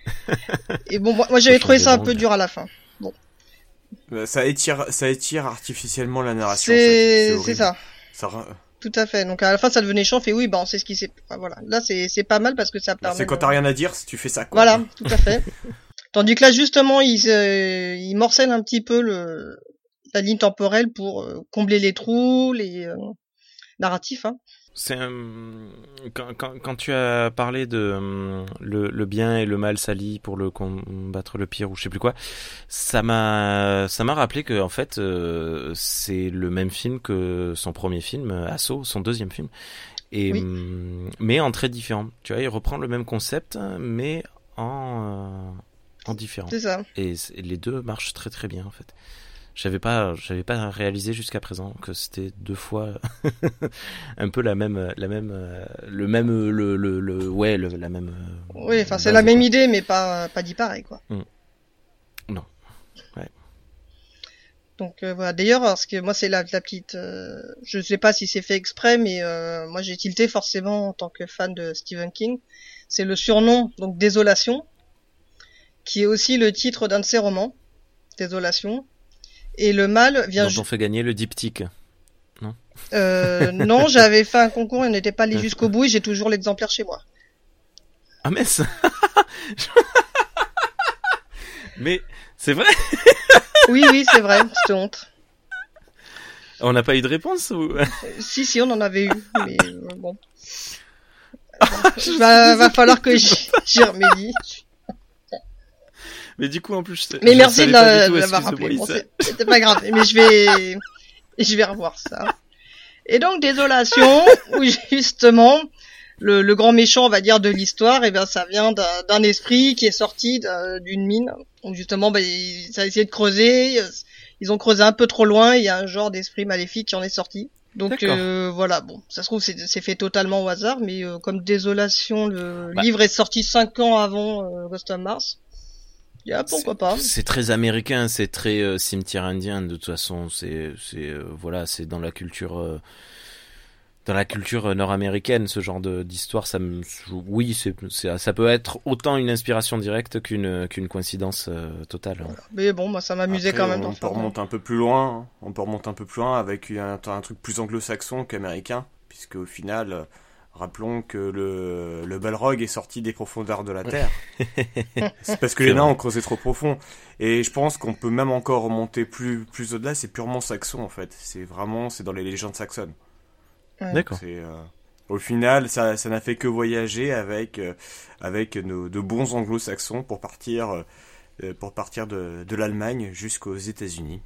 [SPEAKER 2] Et bon moi, j'avais trouvé ça un peu dur à la fin. Bon.
[SPEAKER 3] Euh, ça étire, ça étire artificiellement la narration.
[SPEAKER 2] C'est, c'est ça.
[SPEAKER 3] Ça.
[SPEAKER 2] Tout à fait. Donc à la fin ça devenait chiant. Fait oui, bah on sait ce qui s'est. Voilà. Là c'est c'est pas mal parce que ça permet.
[SPEAKER 3] C'est quand t'as rien à dire, tu fais ça. Quoi.
[SPEAKER 2] Voilà, tout à fait. Tandis que là, justement, il, euh, il morcelle un petit peu le, la ligne temporelle pour euh, combler les trous, les euh, narratifs. Hein.
[SPEAKER 1] C'est quand, quand, quand, tu as parlé de le, le, bien et le mal s'allient pour le combattre le pire ou je sais plus quoi, ça m'a ça m'a rappelé que en fait c'est le même film que son premier film Assaut, son deuxième film, et mais en très différent. Tu vois, il reprend le même concept mais en en différent.
[SPEAKER 2] C'est ça.
[SPEAKER 1] Et, les deux marchent très très bien en fait. J'avais pas, j'avais pas réalisé jusqu'à présent que c'était deux fois un peu la même, la même, le même, le, le, le ouais, la même.
[SPEAKER 2] Oui, enfin c'est la même idée, mais pas, pas dit pareil quoi.
[SPEAKER 1] Mm. Non. Ouais.
[SPEAKER 2] Donc euh, voilà. D'ailleurs, parce que moi c'est la, la petite, euh, je sais pas si c'est fait exprès, mais euh, moi j'ai tilté forcément en tant que fan de Stephen King. C'est le surnom, donc Désolation qui est aussi le titre d'un de ses romans, Désolation. Et le mal vient.
[SPEAKER 1] Dont on fait gagner le diptyque. Non.
[SPEAKER 2] Euh, non, j'avais fait un concours et on n'était pas allé jusqu'au bout et j'ai toujours l'exemplaire chez moi.
[SPEAKER 1] Ah mais Mais c'est vrai
[SPEAKER 2] Oui, oui, c'est vrai, c'est honte.
[SPEAKER 1] On n'a pas eu de réponse ou
[SPEAKER 2] Si, si, on en avait eu, mais euh, bon. va, va falloir que j'y remédie.
[SPEAKER 1] Mais du coup, en plus,
[SPEAKER 2] mais merci de l'avoir rappelé. Bon, C'était pas grave, mais je vais, je vais revoir ça. Et donc, Désolation, où justement, le, le, grand méchant, on va dire, de l'histoire, et eh bien, ça vient d'un esprit qui est sorti d'une mine. Donc, justement, ben, ça a essayé de creuser. Ils ont creusé un peu trop loin. Il y a un genre d'esprit maléfique qui en est sorti. Donc euh, voilà, bon, ça se trouve c'est fait totalement au hasard, mais euh, comme Désolation, le bah. livre est sorti cinq ans avant euh, Ghost of Mars, pourquoi pas.
[SPEAKER 1] C'est très américain, c'est très euh, cimetière indien de toute façon. C'est, c'est euh, voilà, c'est dans la culture, euh, dans la culture nord-américaine, ce genre de, d'histoire. Ça me, oui, c'est, ça peut être autant une inspiration directe qu'une qu'une coïncidence totale.
[SPEAKER 2] Mais bon, moi ça m'amusait quand même.
[SPEAKER 3] On peut remonter un peu plus loin. Hein. On peut remonter un peu plus loin avec un, un truc plus anglo-saxon qu'américain, puisque au final Rappelons que le, le Balrog est sorti des profondeurs de la Terre. c'est parce que les nains ont creusé trop profond. Et je pense qu'on peut même encore remonter plus, plus au-delà. C'est purement saxon, en fait. C'est vraiment, c'est dans les légendes saxonnes.
[SPEAKER 1] D'accord.
[SPEAKER 3] Euh, au final, ça, ça n'a fait que voyager avec, euh, avec nos, de bons anglo-saxons pour partir, euh, pour partir de, de l'Allemagne jusqu'aux États-Unis.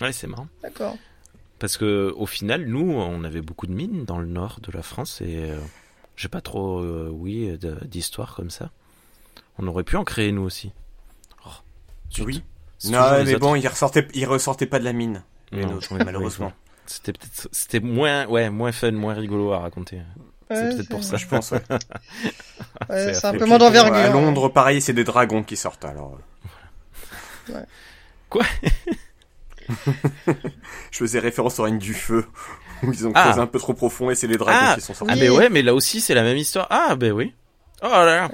[SPEAKER 1] Ouais, c'est marrant.
[SPEAKER 2] D'accord.
[SPEAKER 1] Parce que au final, nous, on avait beaucoup de mines dans le nord de la France et euh, j'ai pas trop, euh, oui, d'histoire comme ça. On aurait pu en créer nous aussi.
[SPEAKER 3] Oh, oui. Non, mais bon, ils ressortaient, ils ressortaient pas de la mine. Les nôtres, malheureusement.
[SPEAKER 1] C'était peut-être, c'était moins, ouais, moins fun, moins rigolo à raconter. c'est peut-être pour ça,
[SPEAKER 3] je pense. Ouais.
[SPEAKER 2] ouais c'est un peu moins d'envergure. À
[SPEAKER 3] Londres, pareil, c'est des dragons qui sortent alors.
[SPEAKER 1] Ouais. Quoi?
[SPEAKER 3] Je faisais référence au règne du feu, où ils ont creusé ah. un peu trop profond et c'est les dragons
[SPEAKER 1] ah.
[SPEAKER 3] qui sont sortis.
[SPEAKER 1] Ah, mais ouais, mais là aussi c'est la même histoire. Ah, ben oui. Oh là là.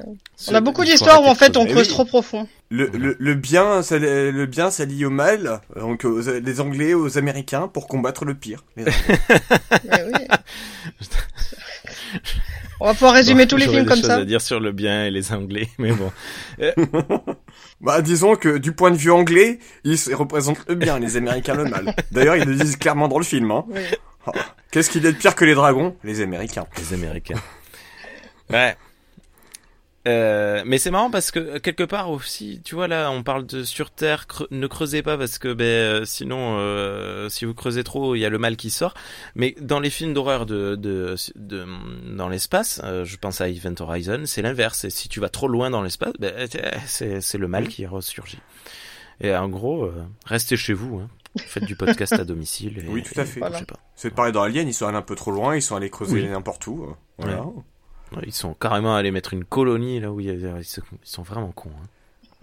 [SPEAKER 2] On a beaucoup d'histoires où en fait on creuse trop profond.
[SPEAKER 3] Le, le, le bien, ça, le bien s'allie au mal, donc aux, les Anglais aux Américains pour combattre le pire.
[SPEAKER 2] On va pouvoir résumer tous les films comme ça.
[SPEAKER 1] à dire sur le bien et les Anglais, mais bon.
[SPEAKER 3] bah, disons que du point de vue anglais, ils représentent le bien, les Américains le mal. D'ailleurs, ils le disent clairement dans le film. Hein. Oh, qu'est-ce qu'il y a de pire que les dragons? Les Américains.
[SPEAKER 1] Les Américains. Ouais. Euh, mais c'est marrant parce que quelque part aussi, tu vois là, on parle de sur Terre, ne creusez pas parce que ben euh, sinon, euh, si vous creusez trop, il y a le mal qui sort. Mais dans les films d'horreur de, de, de, dans l'espace, euh, je pense à Event Horizon, c'est l'inverse. Et si tu vas trop loin dans l'espace, ben, c'est c'est le mal qui ressurgit. Et en gros, restez chez vous. Hein. Faites du podcast à domicile.
[SPEAKER 3] oui, tout à fait. C'est pareil dans Alien, ils sont allés un peu trop loin, ils sont allés creuser n'importe où. Voilà.
[SPEAKER 1] Ils sont carrément allés mettre une colonie là où ils sont vraiment cons.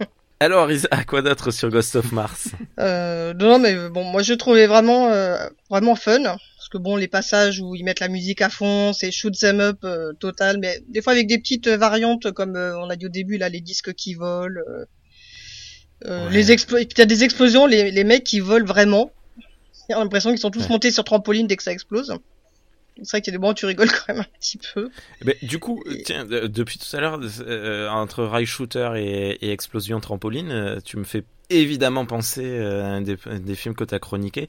[SPEAKER 1] Hein. Alors, à quoi d'autre sur Ghost of Mars?
[SPEAKER 2] Euh, Non, mais bon, moi je trouvais vraiment, euh, vraiment fun. Parce que bon, les passages où ils mettent la musique à fond, c'est shoot them up euh, total, mais des fois avec des petites variantes comme euh, on a dit au début là, les disques qui volent, euh, les explosions, il y a des explosions, les, les mecs qui volent vraiment. J'ai l'impression qu'ils sont tous montés sur trampoline dès que ça explose. C'est vrai qu'il y a des moments où tu rigoles quand même un petit peu.
[SPEAKER 1] Ben, du coup, tiens, depuis tout à l'heure, euh, entre rail shooter et, et explosion trampoline, euh, tu me fais évidemment penser euh, à un des, des films que tu as chroniqué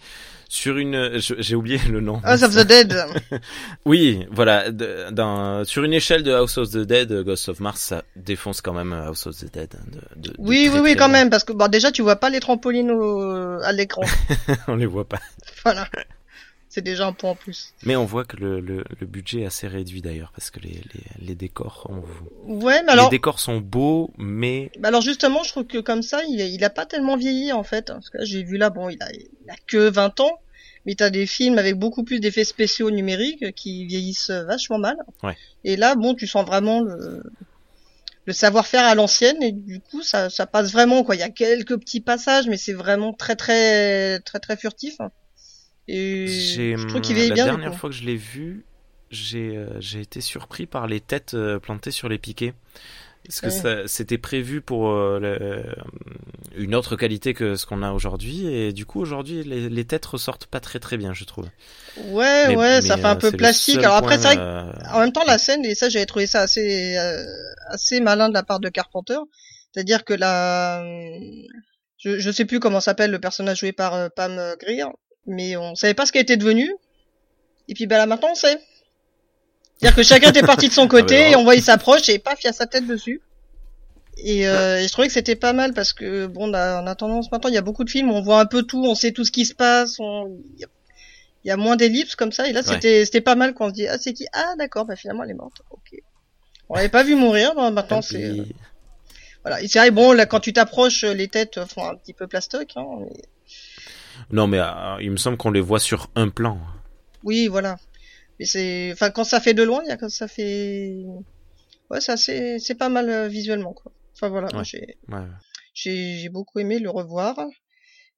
[SPEAKER 1] sur une j'ai oublié le nom.
[SPEAKER 2] House of the Dead.
[SPEAKER 1] Oui voilà dans sur une échelle de House of the Dead Ghost of Mars ça défonce quand même House of the Dead hein,
[SPEAKER 2] de, de, oui oui oui quand même parce que bon déjà tu vois pas les trampolines au, à l'écran.
[SPEAKER 1] On les voit pas.
[SPEAKER 2] Voilà c'est déjà un point en plus.
[SPEAKER 1] Mais on voit que le, le, le budget est assez réduit d'ailleurs parce que les, les, les décors
[SPEAKER 2] ouais, mais alors...
[SPEAKER 1] les décors sont beaux, mais
[SPEAKER 2] bah alors justement, je trouve que comme ça, il, il a pas tellement vieilli en fait. Parce que j'ai vu là, bon, il a, il a que 20 ans, mais t'as des films avec beaucoup plus d'effets spéciaux numériques qui vieillissent vachement mal.
[SPEAKER 1] Ouais.
[SPEAKER 2] Et là, bon, tu sens vraiment le le savoir-faire à l'ancienne et du coup ça, ça passe vraiment quoi il y a quelques petits passages mais c'est vraiment très très très très furtif
[SPEAKER 1] j'ai, la dernière fois que je l'ai vu, j'ai, euh, été surpris par les têtes euh, plantées sur les piquets. Parce que c'était prévu pour euh, une autre qualité que ce qu'on a aujourd'hui et du coup aujourd'hui les, les, têtes ressortent pas très très bien je trouve.
[SPEAKER 2] Ouais ouais ça fait un peu plastique. Alors après c'est vrai en même temps la scène et ça j'avais trouvé ça assez assez malin de la part de Carpenter. C'est-à-dire que la je, je sais plus comment s'appelle le personnage joué par Pam Grier mais on savait pas ce qu'elle était devenue. Et puis bah là maintenant on sait. C'est-à-dire que chacun était parti de son côté ah, et on voyait s'approche et paf, il y a sa tête dessus. Et, euh, et je trouvais que c'était pas mal parce que bon, on a tendance maintenant, il y a beaucoup de films, on voit un peu tout, on sait tout ce qui se passe, on... il y a moins d'ellipses comme ça. Et là, c'était c'était pas mal quand on se dit ah c'est qui? Ah d'accord, bah finalement elle est morte. Ok. On l'avait pas vu mourir, bah, maintenant c'est euh, voilà. c'est vrai bon là quand tu t'approches, les têtes font un petit peu plastoc. Hein, mais...
[SPEAKER 1] Non, mais euh, il me semble qu'on les voit sur un plan.
[SPEAKER 2] Oui, voilà. Mais c'est, enfin, quand ça fait de loin, il y a quand ça fait, ouais, ça c'est, c'est pas mal euh, visuellement, quoi. Enfin voilà, j'ai, ouais. j'ai, j'ai beaucoup aimé le revoir.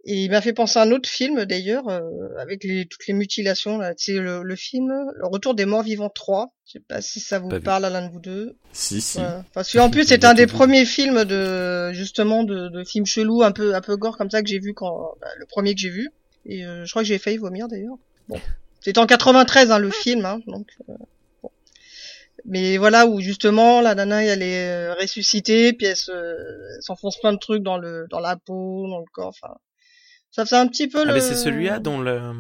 [SPEAKER 2] Et il m'a fait penser à un autre film d'ailleurs, euh, avec les, toutes les mutilations. Là. C'est le, le, film Le Retour des Morts Vivants 3. Je sais pas si ça vous parle à l'un de vous deux.
[SPEAKER 3] Si, si.
[SPEAKER 2] Parce qu'en plus c'est un des premiers films de justement de, de films chelous, un peu un peu gore comme ça que j'ai vu quand bah, le premier que j'ai vu. Et euh, je crois que j'ai failli vomir d'ailleurs. Bon, c'était en 93 hein, le film, hein, donc. Euh, bon. Mais voilà où justement la nana elle est euh, ressuscitée, puis elle s'enfonce plein de trucs dans le dans la peau, dans le corps. Enfin, ça faisait un petit peu
[SPEAKER 1] ah, le. c'est celui-là dont, le,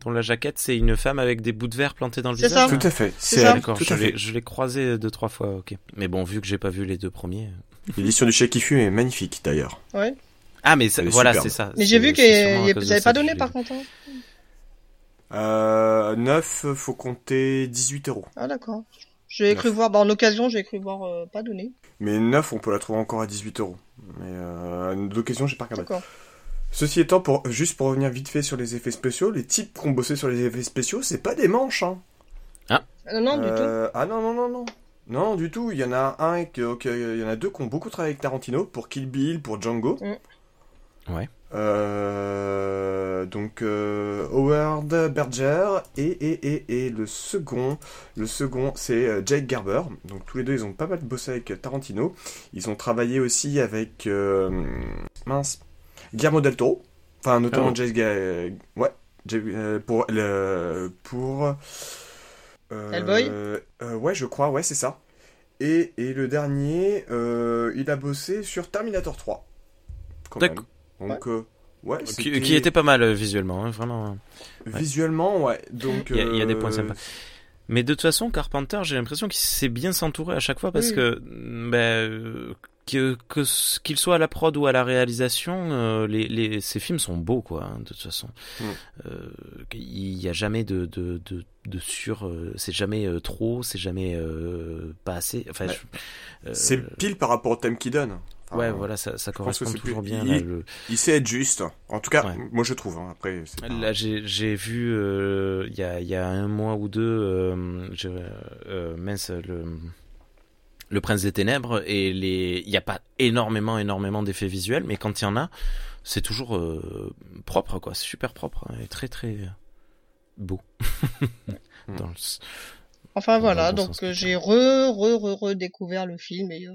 [SPEAKER 1] dont la jaquette, c'est une femme avec des bouts de verre plantés dans le visage.
[SPEAKER 3] C'est ça. Tout à fait.
[SPEAKER 1] C'est D'accord. Je l'ai croisé deux trois fois. Ok. Mais bon, vu que j'ai pas vu les deux premiers.
[SPEAKER 3] Euh. L'édition du chèque qui fut est magnifique d'ailleurs.
[SPEAKER 2] Ouais.
[SPEAKER 1] Ah mais voilà, c'est ça.
[SPEAKER 2] Mais j'ai vu que vous avez pas donné par contre. Hein.
[SPEAKER 3] Euh, 9, faut compter 18 euros.
[SPEAKER 2] Ah d'accord. J'ai cru voir, bah, en occasion, j'ai cru voir euh, pas donné.
[SPEAKER 3] Mais 9, on peut la trouver encore à 18 euros. Mais euh, d'occasion, j'ai pas regardé. D'accord. Ceci étant, pour, juste pour revenir vite fait sur les effets spéciaux, les types qui ont bossé sur les effets spéciaux, c'est pas des manches. Hein.
[SPEAKER 1] Ah.
[SPEAKER 2] ah non, du tout.
[SPEAKER 3] Euh, ah non, non, non, non. Non, du tout. Il y en a un, il y en a deux qui ont beaucoup travaillé avec Tarantino, pour Kill Bill, pour Django.
[SPEAKER 1] Mm. Ouais.
[SPEAKER 3] Euh, donc euh, Howard Berger et, et, et, et, le second, le second c'est euh, Jake Garber. Donc tous les deux ils ont pas mal bossé avec Tarantino. Ils ont travaillé aussi avec mince Guillermo del Toro. Enfin notamment ah Jake ouais pour le pour
[SPEAKER 2] Hellboy.
[SPEAKER 3] ouais je crois ouais c'est ça. Et, et le dernier il a bossé sur Terminator 3.
[SPEAKER 1] D'accord. Donc, ouais. Euh, qui, était pas mal euh, visuellement, hein, vraiment.
[SPEAKER 3] Visuellement, ouais. Donc,
[SPEAKER 1] il y, a, des points euh, sympas. Mais de toute façon, Carpenter, j'ai l'impression qu'il sait bien s'entourer à chaque fois parce que, ben, que qu'il soit à la prod ou à la réalisation, les, les, ces films sont beaux, quoi. Hein, de toute façon, mm. il n'y a jamais de de, de, de sur, c'est jamais trop, c'est jamais pas assez. Enfin,
[SPEAKER 3] c'est pile par rapport au thème qu'il donne
[SPEAKER 1] ouais, voilà, ça, ça correspond toujours bien.
[SPEAKER 3] Il, il, sait être juste. En tout cas, moi je trouve. Hein. Après,
[SPEAKER 1] là, j'ai vu euh, il y, a, y a un mois ou deux, euh, euh, mince, le le Prince des Ténèbres et les, il n'y a pas énormément, énormément d'effets visuels, mais quand il y en a, c'est toujours euh, propre, quoi, super propre hein, et très, très beau.
[SPEAKER 2] Dans le... Enfin voilà, donc j'ai re, re, re, redécouvert le film et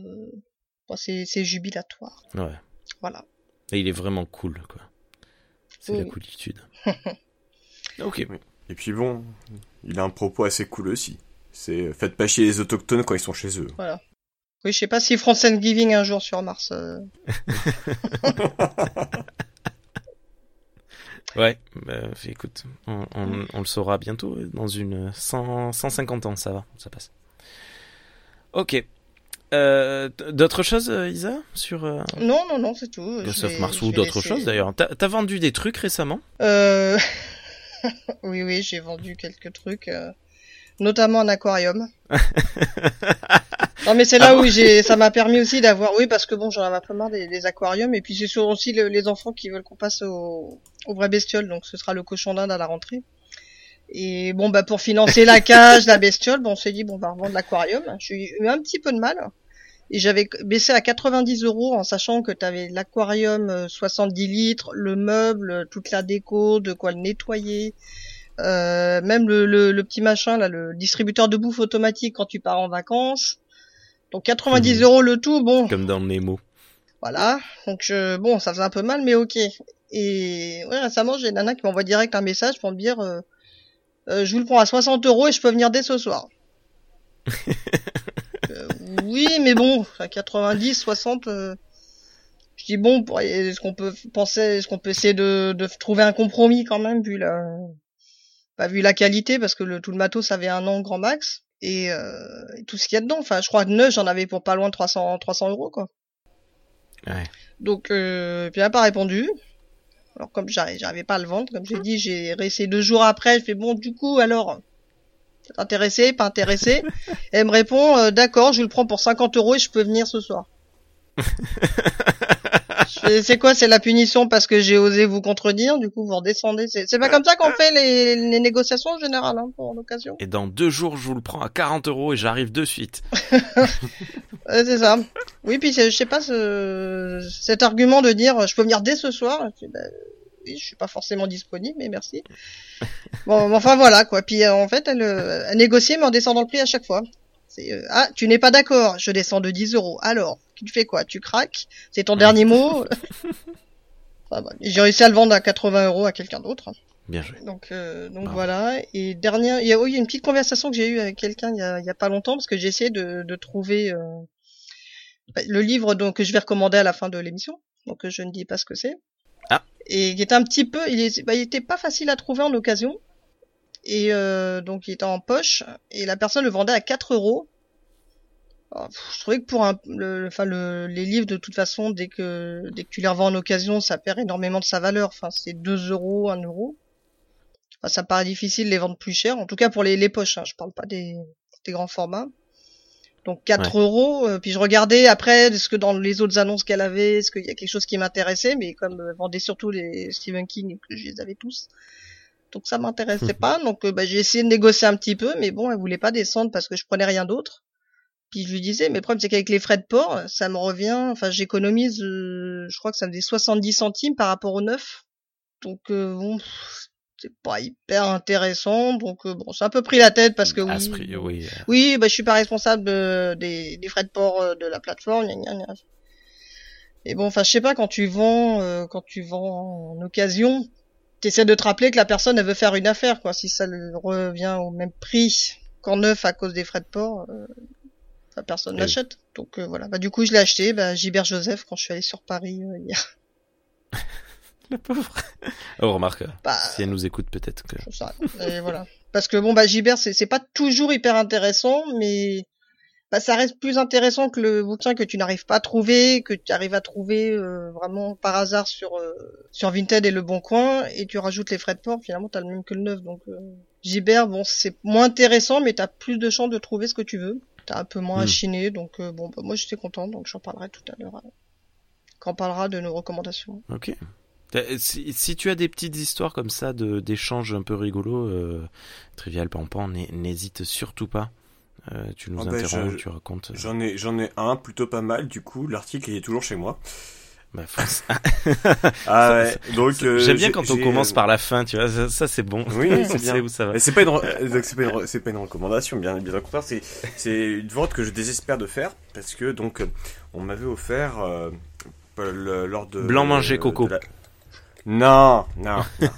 [SPEAKER 2] c'est jubilatoire.
[SPEAKER 1] Ouais.
[SPEAKER 2] Voilà.
[SPEAKER 1] Et il est vraiment cool, quoi. C'est la coolitude. ok.
[SPEAKER 3] Et puis bon, il a un propos assez cool aussi. C'est faites pas chier les autochtones quand ils sont chez eux.
[SPEAKER 2] Voilà. Oui, je sais pas si France Giving un jour sur Mars. Euh.
[SPEAKER 1] ouais, bah, écoute, on, on, le saura bientôt. Dans une 100, 150 ans, ça va, ça passe. Ok. Euh, d'autres choses, euh, Isa, sur euh,
[SPEAKER 2] Non, non, non, c'est tout.
[SPEAKER 1] Ghost of Mars ou d'autres choses d'ailleurs. T'as as vendu des trucs récemment?
[SPEAKER 2] Euh... Oui, oui, j'ai vendu quelques trucs, notamment un aquarium. non, mais c'est là ah où j'ai, ça m'a permis aussi d'avoir, oui, parce que bon, j'en avais un peu marre des, aquariums, et puis c'est sûr aussi les enfants qui veulent qu'on passe au, au vrai bestiole, donc ce sera le cochon d'Inde à la rentrée. Et bon, bah pour financer la cage, la bestiole, bon, on s'est dit bon, bah revendre l'aquarium. J'ai eu un petit peu de mal et j'avais baissé à 90 euros en sachant que tu avais l'aquarium 70 euh, litres, le meuble, toute la déco, de quoi le nettoyer, euh, même le, le, petit machin là, le distributeur de bouffe automatique quand tu pars en vacances. Donc 90 mmh. euros le tout, bon.
[SPEAKER 1] Comme dans Nemo.
[SPEAKER 2] Voilà. Donc je, bon, ça faisait un peu mal, mais ok. Et ouais, récemment j'ai Nana qui m'envoie direct un message pour me dire, euh, euh je vous le prends à 60 euros et je peux venir dès ce soir. oui, mais bon, à 90, 60, euh, je dis bon, est-ce qu'on peut penser, est-ce qu'on peut essayer de, de, trouver un compromis quand même vu la, pas vu la qualité parce que le tout le matos avait un an grand max et, euh, tout ce qu'il y a dedans. Enfin, je crois que neuf, j'en avais pour pas loin de 300, 300 euros quoi.
[SPEAKER 1] Ouais.
[SPEAKER 2] Donc, euh, puis elle n'a pas répondu. Alors comme j'arrivais pas à le vendre, comme j'ai dit, j'ai réessayé deux jours après. Je fais bon, du coup, alors Intéressé, pas intéressé? Elle me répond, euh, d'accord, je le prends pour 50 euros et je peux venir ce soir. c'est quoi, c'est la punition parce que j'ai osé vous contredire, du coup vous redescendez. C'est pas comme ça qu'on fait les, négociations en général, hein, pour l'occasion.
[SPEAKER 1] Et dans deux jours, je vous le prends à 40 euros et j'arrive de suite.
[SPEAKER 2] c'est ça. Oui, puis je sais pas ce, cet argument de dire je peux venir dès ce soir. Oui, je suis pas forcément disponible, mais merci. Bon, enfin voilà quoi. Puis euh, en fait, elle, euh, elle négociait mais en descendant le prix à chaque fois. Euh, ah, tu n'es pas d'accord, je descends de 10 euros. Alors, tu fais quoi Tu craques C'est ton dernier mot enfin, J'ai réussi à le vendre à 80 euros à quelqu'un d'autre.
[SPEAKER 1] Bien joué.
[SPEAKER 2] Donc, donc voilà. Et dernière, il y a, oui, une petite conversation que j'ai eue avec quelqu'un il y a, il y a pas longtemps parce que j'ai essayé de, de trouver le livre donc que je vais recommander à la fin de l'émission. Donc je ne dis pas ce que c'est et qui était un petit peu, il, bah, il était pas facile à trouver en occasion. Et euh, donc il était en poche et la personne le vendait à 4 euros. Je trouvais que pour un, le, enfin le, les livres de toute façon dès que dès que tu les revends en occasion, ça perd énormément de sa valeur. Enfin c'est 2 euros, 1 euro. Enfin, ça paraît difficile de les vendre plus cher. En tout cas pour les, les poches, hein. je parle pas des, des grands formats. Donc 4 euros. Euh, puis je regardais après ce que dans les autres annonces qu'elle avait, est-ce qu'il y a quelque chose qui m'intéressait, mais comme elle vendait surtout les Stephen King et que je les avais tous, donc ça m'intéressait pas. Donc euh, bah, j'ai essayé de négocier un petit peu, mais bon, elle voulait pas descendre parce que je prenais rien d'autre. Puis je lui disais, mais le problème c'est qu'avec les frais de port, ça me revient, enfin j'économise, euh, je crois que ça me fait 70 centimes par rapport au neuf. Donc euh, bon, c'est pas hyper intéressant. Donc euh, bon, c'est un peu pris la tête parce que oui, oui, oui, bah je suis pas responsable des, des, frais de port de la plateforme. Et bon, enfin je sais pas quand tu vends, quand tu vends en occasion, t'essaies de te rappeler que la personne elle veut faire une affaire quoi. Si ça revient au même prix qu'en neuf à cause des frais de port personne l'achète. Donc euh, voilà. Bah du coup je l'ai acheté. Bah, Gilbert Joseph quand je suis allé sur Paris euh, hier.
[SPEAKER 1] La pauvre. Oh remarque. Bah, si elle nous écoute peut-être que.
[SPEAKER 2] Ça. Et voilà. Parce que bon bah Gilbert c'est c'est pas toujours hyper intéressant, mais bah, ça reste plus intéressant que le bouquin que tu n'arrives pas à trouver, que tu arrives à trouver euh, vraiment par hasard sur sur Vinted et Le Bon Coin, et tu rajoutes les frais de port, finalement t'as le même que le neuf. Donc Gilbert, bon c'est moins intéressant, mais t'as plus de chances de trouver ce que tu veux t'as un peu moins mmh. donc euh, bon, bah, moi j'étais content, donc j'en parlerai tout à l'heure euh, quand on parlera de nos recommandations.
[SPEAKER 1] Ok. Si, si, tu as des petites histoires comme ça de d'échanges un peu rigolos, euh, Trivial Pampan, n'hésite surtout pas. Euh, tu nous ah ben, interromps, tu racontes.
[SPEAKER 3] J'en ai j'en ai un plutôt pas mal. Du coup, l'article il est toujours chez moi.
[SPEAKER 1] Bah, ah ouais. Donc euh, j'aime bien quand on commence par la fin, tu vois. Ça, c'est bon.
[SPEAKER 3] Oui, c'est bien. Où ça va. C'est pas une c'est pas une c'est pas une recommandation, bien bien au contraire. C'est c'est une vente que je désespère de faire parce que donc on m'avait offert euh, lors de
[SPEAKER 1] blanc manger coco.
[SPEAKER 3] Non, non, non,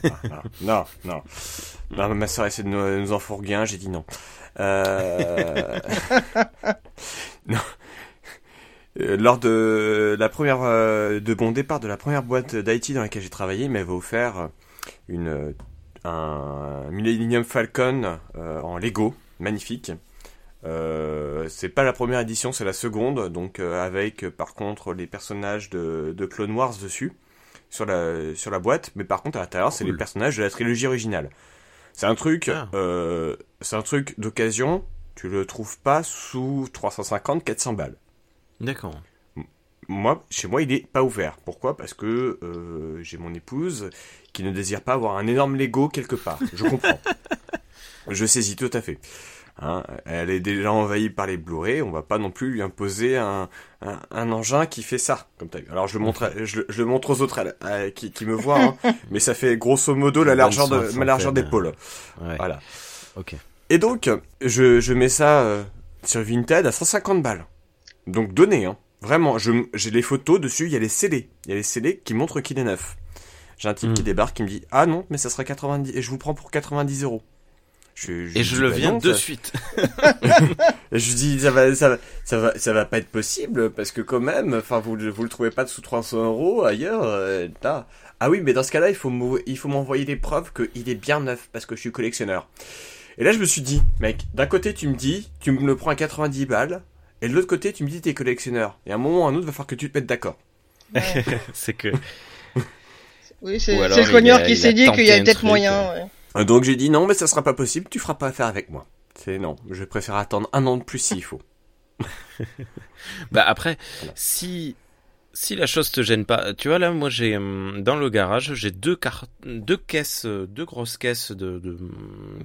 [SPEAKER 3] non, non, non, ma soeur essaie de nous, nous en fourguer un, j'ai dit non. Euh... non. Euh, lors de la première euh, de mon départ de la première boîte d'IT dans laquelle j'ai travaillé, il m'avait offert une un Millennium Falcon euh, en Lego, magnifique. Euh, c'est pas la première édition, c'est la seconde, donc avec par contre les personnages de, de Clone Wars dessus sur la sur la boîte, mais par contre à l'intérieur c'est les personnages de la trilogie originale. C'est un truc, ah. c'est un truc d'occasion. Tu le trouves pas sous 350-400 balles.
[SPEAKER 1] D'accord.
[SPEAKER 3] Moi, chez moi, il est pas ouvert. Pourquoi? Parce que euh, j'ai mon épouse qui ne désire pas avoir un énorme Lego quelque part. Je comprends. je saisis tout à fait. Hein, elle est déjà envahie par les Blu-ray, on va pas non plus lui imposer un, un, engin qui fait ça. Comme Alors je le montre, je, le montre aux autres qui, qui, me voient, hein, mais ça fait grosso modo la largeur de ma largeur d'épaule. Voilà.
[SPEAKER 1] Ok.
[SPEAKER 3] Et donc je, je mets ça euh, sur Vinted à 150 balles. Donc donné, hein. Vraiment, j'ai les photos dessus, il y a les scellés. Il y a les scellés qui montrent qu'il est neuf. J'ai un type qui hmm. débarque qui me dit Ah non, mais ça sera 90 et je vous prends pour 90 euros.
[SPEAKER 1] Je, et je le bah viens de suite.
[SPEAKER 3] et je dis ça va, ça va, ça va, ça va pas être possible parce que quand même, enfin vous, vous le trouvez pas sous 300 euros ailleurs. Euh, ah oui, mais dans ce cas-là, il faut il faut m'envoyer des preuves qu'il est bien neuf parce que je suis collectionneur. Et là, je me suis dit, mec, d'un côté, tu me dis, tu me le prends à 90 balles, et de l'autre côté, tu me dis t'es collectionneur. Et à un moment ou à un autre, va falloir que tu te mettes d'accord.
[SPEAKER 1] c'est que.
[SPEAKER 2] Oui, c'est le cogneur qui s'est dit qu'il y a peut-être moyen.
[SPEAKER 3] Euh, donc j'ai dit non, mais ça sera pas possible, tu feras pas affaire avec moi. C'est non, je préfère attendre un an de plus s'il faut.
[SPEAKER 1] bah après, si si la chose te gêne pas, tu vois là, moi j'ai hum, dans le garage, j'ai deux deux caisses, deux grosses caisses de, de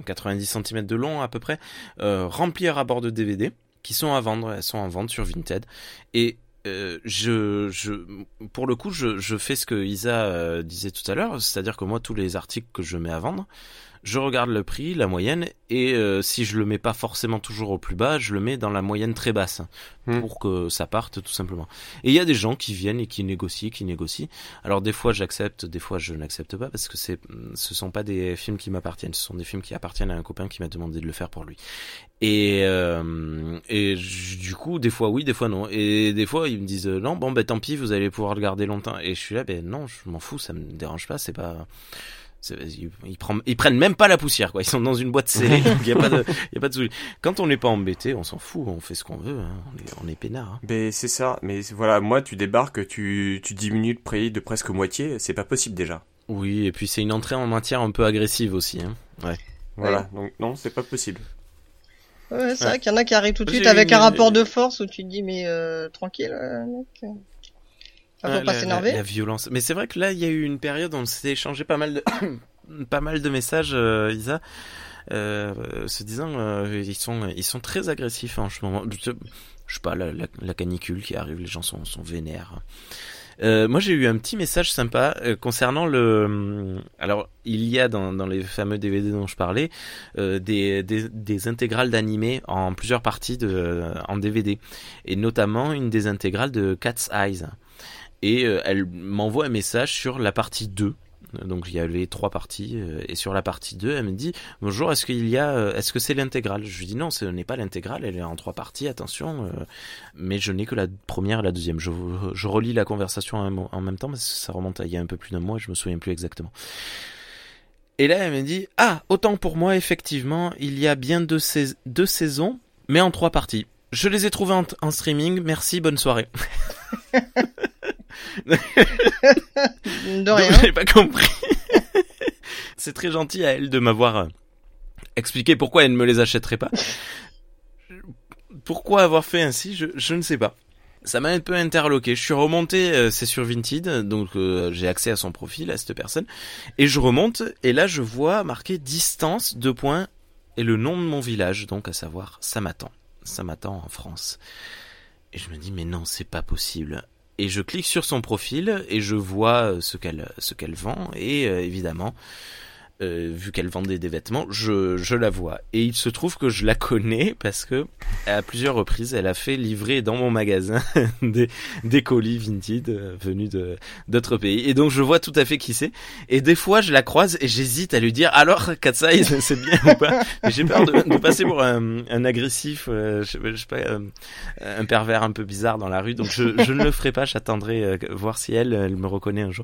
[SPEAKER 1] 90 hum, cm de long à peu près, euh, remplies à bord de DVD qui sont à vendre, elles sont en vente sur Vinted. Et euh, je, je, pour le coup, je, je fais ce que Isa euh, disait tout à l'heure, c'est-à-dire que moi, tous les articles que je mets à vendre, je regarde le prix, la moyenne, et euh, si je le mets pas forcément toujours au plus bas, je le mets dans la moyenne très basse hmm. pour que ça parte tout simplement. Et il y a des gens qui viennent et qui négocient, qui négocient. Alors des fois j'accepte, des fois je n'accepte pas parce que c'est, ce sont pas des films qui m'appartiennent, ce sont des films qui appartiennent à un copain qui m'a demandé de le faire pour lui. Et euh, et du coup des fois oui, des fois non. Et des fois ils me disent non bon ben tant pis, vous allez pouvoir le garder longtemps. Et je suis là ben non, je m'en fous, ça me dérange pas, c'est pas ils, ils, prennent même pas la poussière, quoi. Ils sont dans une boîte scellée, il y a pas de, y a pas de souci. Quand on n'est pas embêté, on s'en fout, on fait ce qu'on veut, hein. on, est, on est peinard. Hein.
[SPEAKER 3] Mais c'est ça. Mais voilà, moi, tu débarques, tu, tu diminues le prix de presque moitié, c'est pas possible déjà.
[SPEAKER 1] Oui, et puis c'est une entrée en matière un peu agressive aussi, hein. Ouais.
[SPEAKER 3] Voilà, donc non, c'est pas possible.
[SPEAKER 2] Ouais, c'est vrai qu'il y en a qui arrivent tout de suite avec un rapport de force où tu te dis mais euh, tranquille, euh, mec faut pas s'énerver.
[SPEAKER 1] La, violence. Mais c'est vrai que là, il y a eu une période où on s'est échangé pas mal de, pas mal de messages, euh, Isa, euh, se disant, euh, ils sont, ils sont très agressifs en ce moment. Je, je sais pas, la, canicule qui arrive, les gens sont, sont vénères. Euh, moi, j'ai eu un petit message sympa euh, concernant le. Alors, il y a dans, dans les fameux DVD dont je parlais euh, des, des, des, intégrales d'animés en plusieurs parties de, en DVD, et notamment une des intégrales de Cat's Eyes. Et elle m'envoie un message sur la partie 2 donc il y avait trois parties euh, et sur la partie 2, elle me dit "Bonjour, est-ce qu'il y a euh, est-ce que c'est l'intégrale? Je lui dis "Non, ce n'est pas l'intégrale, elle est en trois parties, attention." Euh, mais je n'ai que la première et la deuxième. Je, je relis la conversation en même temps parce que ça remonte à il y a un peu plus d'un mois je me souviens plus exactement. Et là, elle me dit "Ah, autant pour moi effectivement, il y a bien deux, saisons, mais en trois parties." Je les ai trouvées en streaming. Merci, bonne soirée.
[SPEAKER 2] de rien.
[SPEAKER 1] J'ai pas compris. c'est très gentil à elle de m'avoir euh, expliqué pourquoi elle ne me les achèterait pas. Pourquoi avoir fait ainsi, je, je ne sais pas. Ça m'a un peu interloqué. Je suis remonté, euh, c'est sur Vinted, donc euh, j'ai accès à son profil, à cette personne, et je remonte, et là je vois marqué distance, deux points, et le nom de mon village, donc à savoir Samatan. Samatan en France. Et je me dis, mais non, c'est pas possible et je clique sur son profil et je vois ce qu'elle ce qu'elle vend et euh, évidemment euh, vu qu'elle vendait des vêtements, je, je la vois. Et il se trouve que je la connais parce que à plusieurs reprises, elle a fait livrer dans mon magasin des, des colis Vinted euh, venus d'autres pays. Et donc je vois tout à fait qui c'est. Et des fois, je la croise et j'hésite à lui dire alors Katsai, c'est bien ou pas? J'ai peur de, de, passer pour un, un agressif, euh, je, sais pas, un pervers un peu bizarre dans la rue. Donc je, je ne le ferai pas. J'attendrai voir si elle, elle me reconnaît un jour.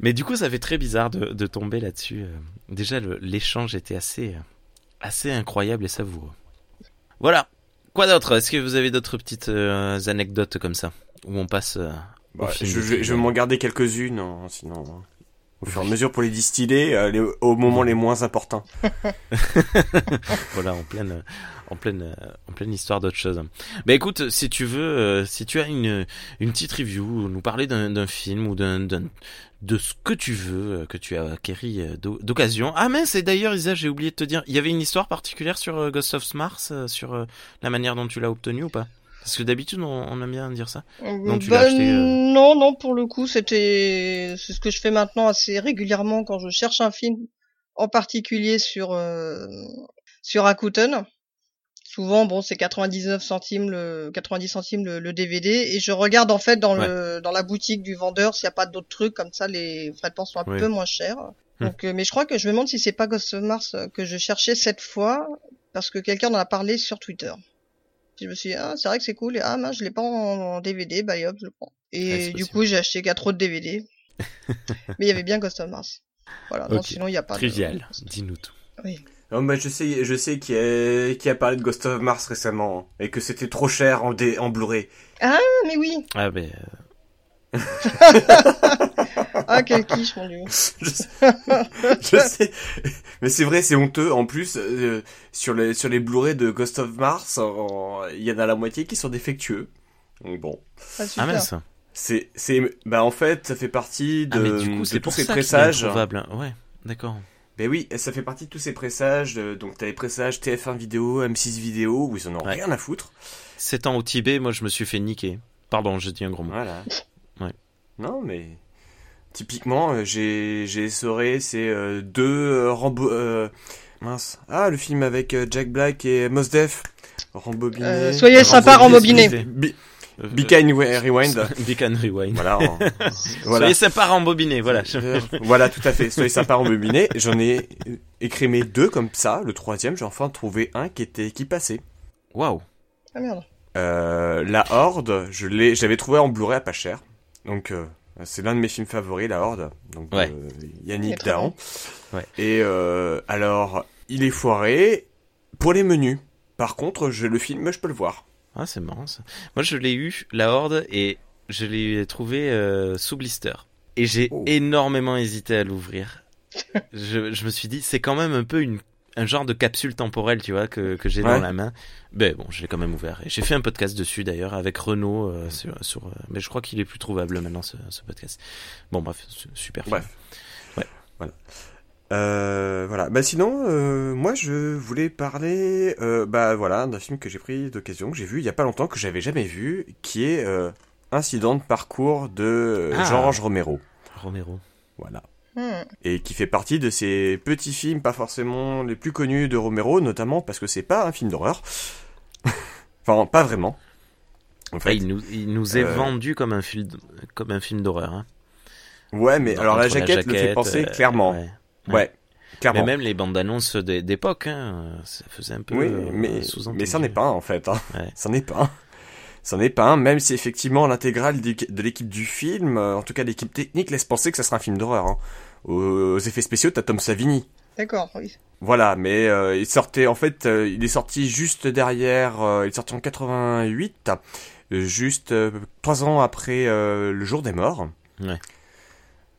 [SPEAKER 1] Mais du coup, ça fait très bizarre de, de tomber là-dessus déjà l'échange était assez, assez incroyable et savoureux. Voilà. Quoi d'autre? Est-ce que vous avez d'autres petites euh, anecdotes comme ça? Où on passe euh,
[SPEAKER 3] bah, Je, vais m'en garder quelques-unes, hein, sinon. Hein. Au fur et à mesure pour les distiller, euh, au moment les moins importants.
[SPEAKER 1] voilà, en pleine, en pleine, en pleine histoire d'autre chose. Mais écoute, si tu veux, si tu as une, une petite review, nous parler d'un film ou d'un de ce que tu veux, euh, que tu as acquéri euh, d'occasion. Ah mais c'est d'ailleurs Isa, j'ai oublié de te dire, il y avait une histoire particulière sur euh, Ghost of Mars, sur la manière dont tu l'as obtenu ou pas? Parce que d'habitude on, aime bien dire ça.
[SPEAKER 2] Bah, non, non, pour le coup c'était, c'est ce que je fais maintenant assez régulièrement quand je cherche un film, en particulier sur sur Rakuten souvent bon c'est 99 centimes le 90 centimes le, DVD et je regarde en fait dans le dans la boutique du vendeur s'il n'y a pas d'autres trucs comme ça les frais de port sont un peu moins chers. Hum. donc euh, mais je crois que je me demande si c'est pas Ghost of Mars euh, que je cherchais cette fois parce que quelqu'un en a parlé sur Twitter. Je me suis dit ah c'est vrai que c'est cool. Et ah mince je l'ai pas en, DVD bah hop je le prends. Et du coup j'ai acheté quatre autres DVD mais il y avait bien Ghost of Mars. Voilà. Sinon il y a pas
[SPEAKER 1] trivial. Dis-nous tout.
[SPEAKER 2] Oui
[SPEAKER 3] non, mais je sais, je sais qui a, qui a parlé de Ghost of Mars récemment et que c'était trop cher en, dé, en Blu-ray.
[SPEAKER 2] Ah, mais oui.
[SPEAKER 1] Ah, mais.
[SPEAKER 2] Euh. ah, quel quiche, mon dieu.
[SPEAKER 3] je, sais, mais c'est vrai, c'est honteux. En plus, euh, sur les sur les Blu-ray de Ghost of Mars, il y en a la moitié qui sont défectueux. Donc bon.
[SPEAKER 2] Ah, ah mince.
[SPEAKER 3] C'est c'est bah en fait, ça fait partie de, ah, mais du coup, c'est pour
[SPEAKER 1] ces
[SPEAKER 3] pressages.
[SPEAKER 1] Ouais, d'accord.
[SPEAKER 3] Ben oui, ça fait partie de tous ces pressages. donc t'as les pressages TF1 vidéo, M6 vidéo, où ils en ont rien à foutre.
[SPEAKER 1] 7 ans au Tibet, moi je me suis fait niquer. Pardon, j'ai dit un gros mot.
[SPEAKER 3] Voilà. Ouais. Non, mais typiquement, euh, j'ai j'ai essoré ces euh, deux euh, Rambo. mince. Ah, le film avec Jack Black et Mos Def. Rembobiné.
[SPEAKER 2] soyez sympa, rembobiné.
[SPEAKER 3] Beacon Rewind.
[SPEAKER 1] Beacon Rewind.
[SPEAKER 3] Voilà.
[SPEAKER 1] voilà. Soyez sympa rembobiné, voilà.
[SPEAKER 3] voilà, tout à fait. Soyez sympa rembobiné. J'en ai écrémé deux comme ça. Le troisième, j'ai enfin trouvé un qui était, qui passait.
[SPEAKER 1] Waouh.
[SPEAKER 2] Ah merde.
[SPEAKER 3] Euh, la Horde, je l'ai, j'avais trouvé en Blu-ray à pas cher. Donc, euh, c'est l'un de mes films favoris, La Horde. Donc,
[SPEAKER 1] ouais.
[SPEAKER 3] euh, Yannick Dahan. Ouais. Et euh, alors, il est foiré pour les menus. Par contre, je, le film, je peux le voir.
[SPEAKER 1] Ah, c'est marrant ça. Moi, je l'ai eu, la Horde, et je l'ai trouvé euh, sous blister. Et j'ai oh. énormément hésité à l'ouvrir. je, je, me suis dit, c'est quand même un peu une, un genre de capsule temporelle, tu vois, que, que j'ai dans la main. Mais bon, je l'ai quand même ouvert. Et j'ai fait un podcast dessus d'ailleurs avec Renault euh, sur, sur, euh, mais je crois qu'il est plus trouvable maintenant ce, ce podcast. Bon bref, super.
[SPEAKER 3] Bref. Ouais. Voilà. Euh, voilà. Bah sinon, euh, moi je voulais parler, euh, bah voilà, d'un film que j'ai pris d'occasion, que j'ai vu il y a pas longtemps, que j'avais jamais vu, qui est euh, Incident de parcours de
[SPEAKER 1] Ah.
[SPEAKER 3] Georges Romero.
[SPEAKER 1] Romero.
[SPEAKER 3] Voilà.
[SPEAKER 2] Hmm.
[SPEAKER 3] Et qui fait partie de ces petits films pas forcément les plus connus de Romero, notamment parce que c'est pas un film d'horreur. enfin, pas vraiment. En
[SPEAKER 1] Enfin,
[SPEAKER 3] fait.
[SPEAKER 1] il nous, il nous est
[SPEAKER 3] euh,
[SPEAKER 1] vendu comme un film, comme un film d'horreur. Hein.
[SPEAKER 3] Ouais, mais alors la
[SPEAKER 1] Entre
[SPEAKER 3] jaquette, le fait penser
[SPEAKER 1] euh,
[SPEAKER 3] clairement.
[SPEAKER 1] ouais.
[SPEAKER 3] Ouais, clairement.
[SPEAKER 1] Mais même les bandes annonces d'é- d'époque, hein, ça faisait un peu.
[SPEAKER 3] Oui,
[SPEAKER 1] euh,
[SPEAKER 3] mais,
[SPEAKER 1] sous-entendu.
[SPEAKER 3] mais ça n'est pas un, en fait. Hein.
[SPEAKER 1] Ouais.
[SPEAKER 3] Ça n'est pas un. Ça n'est pas un, même si effectivement l'intégrale de l'équipe du film, euh, en tout cas l'équipe technique, laisse penser que ça sera un film d'horreur. Hein. Aux, effets spéciaux, t'as Tom Savini.
[SPEAKER 2] D'accord, oui.
[SPEAKER 3] Voilà, mais euh, il sortait, en fait, euh, il est sorti juste derrière, euh, il est sorti en 88, euh, juste euh, trois ans après euh, le jour des morts.
[SPEAKER 1] Ouais.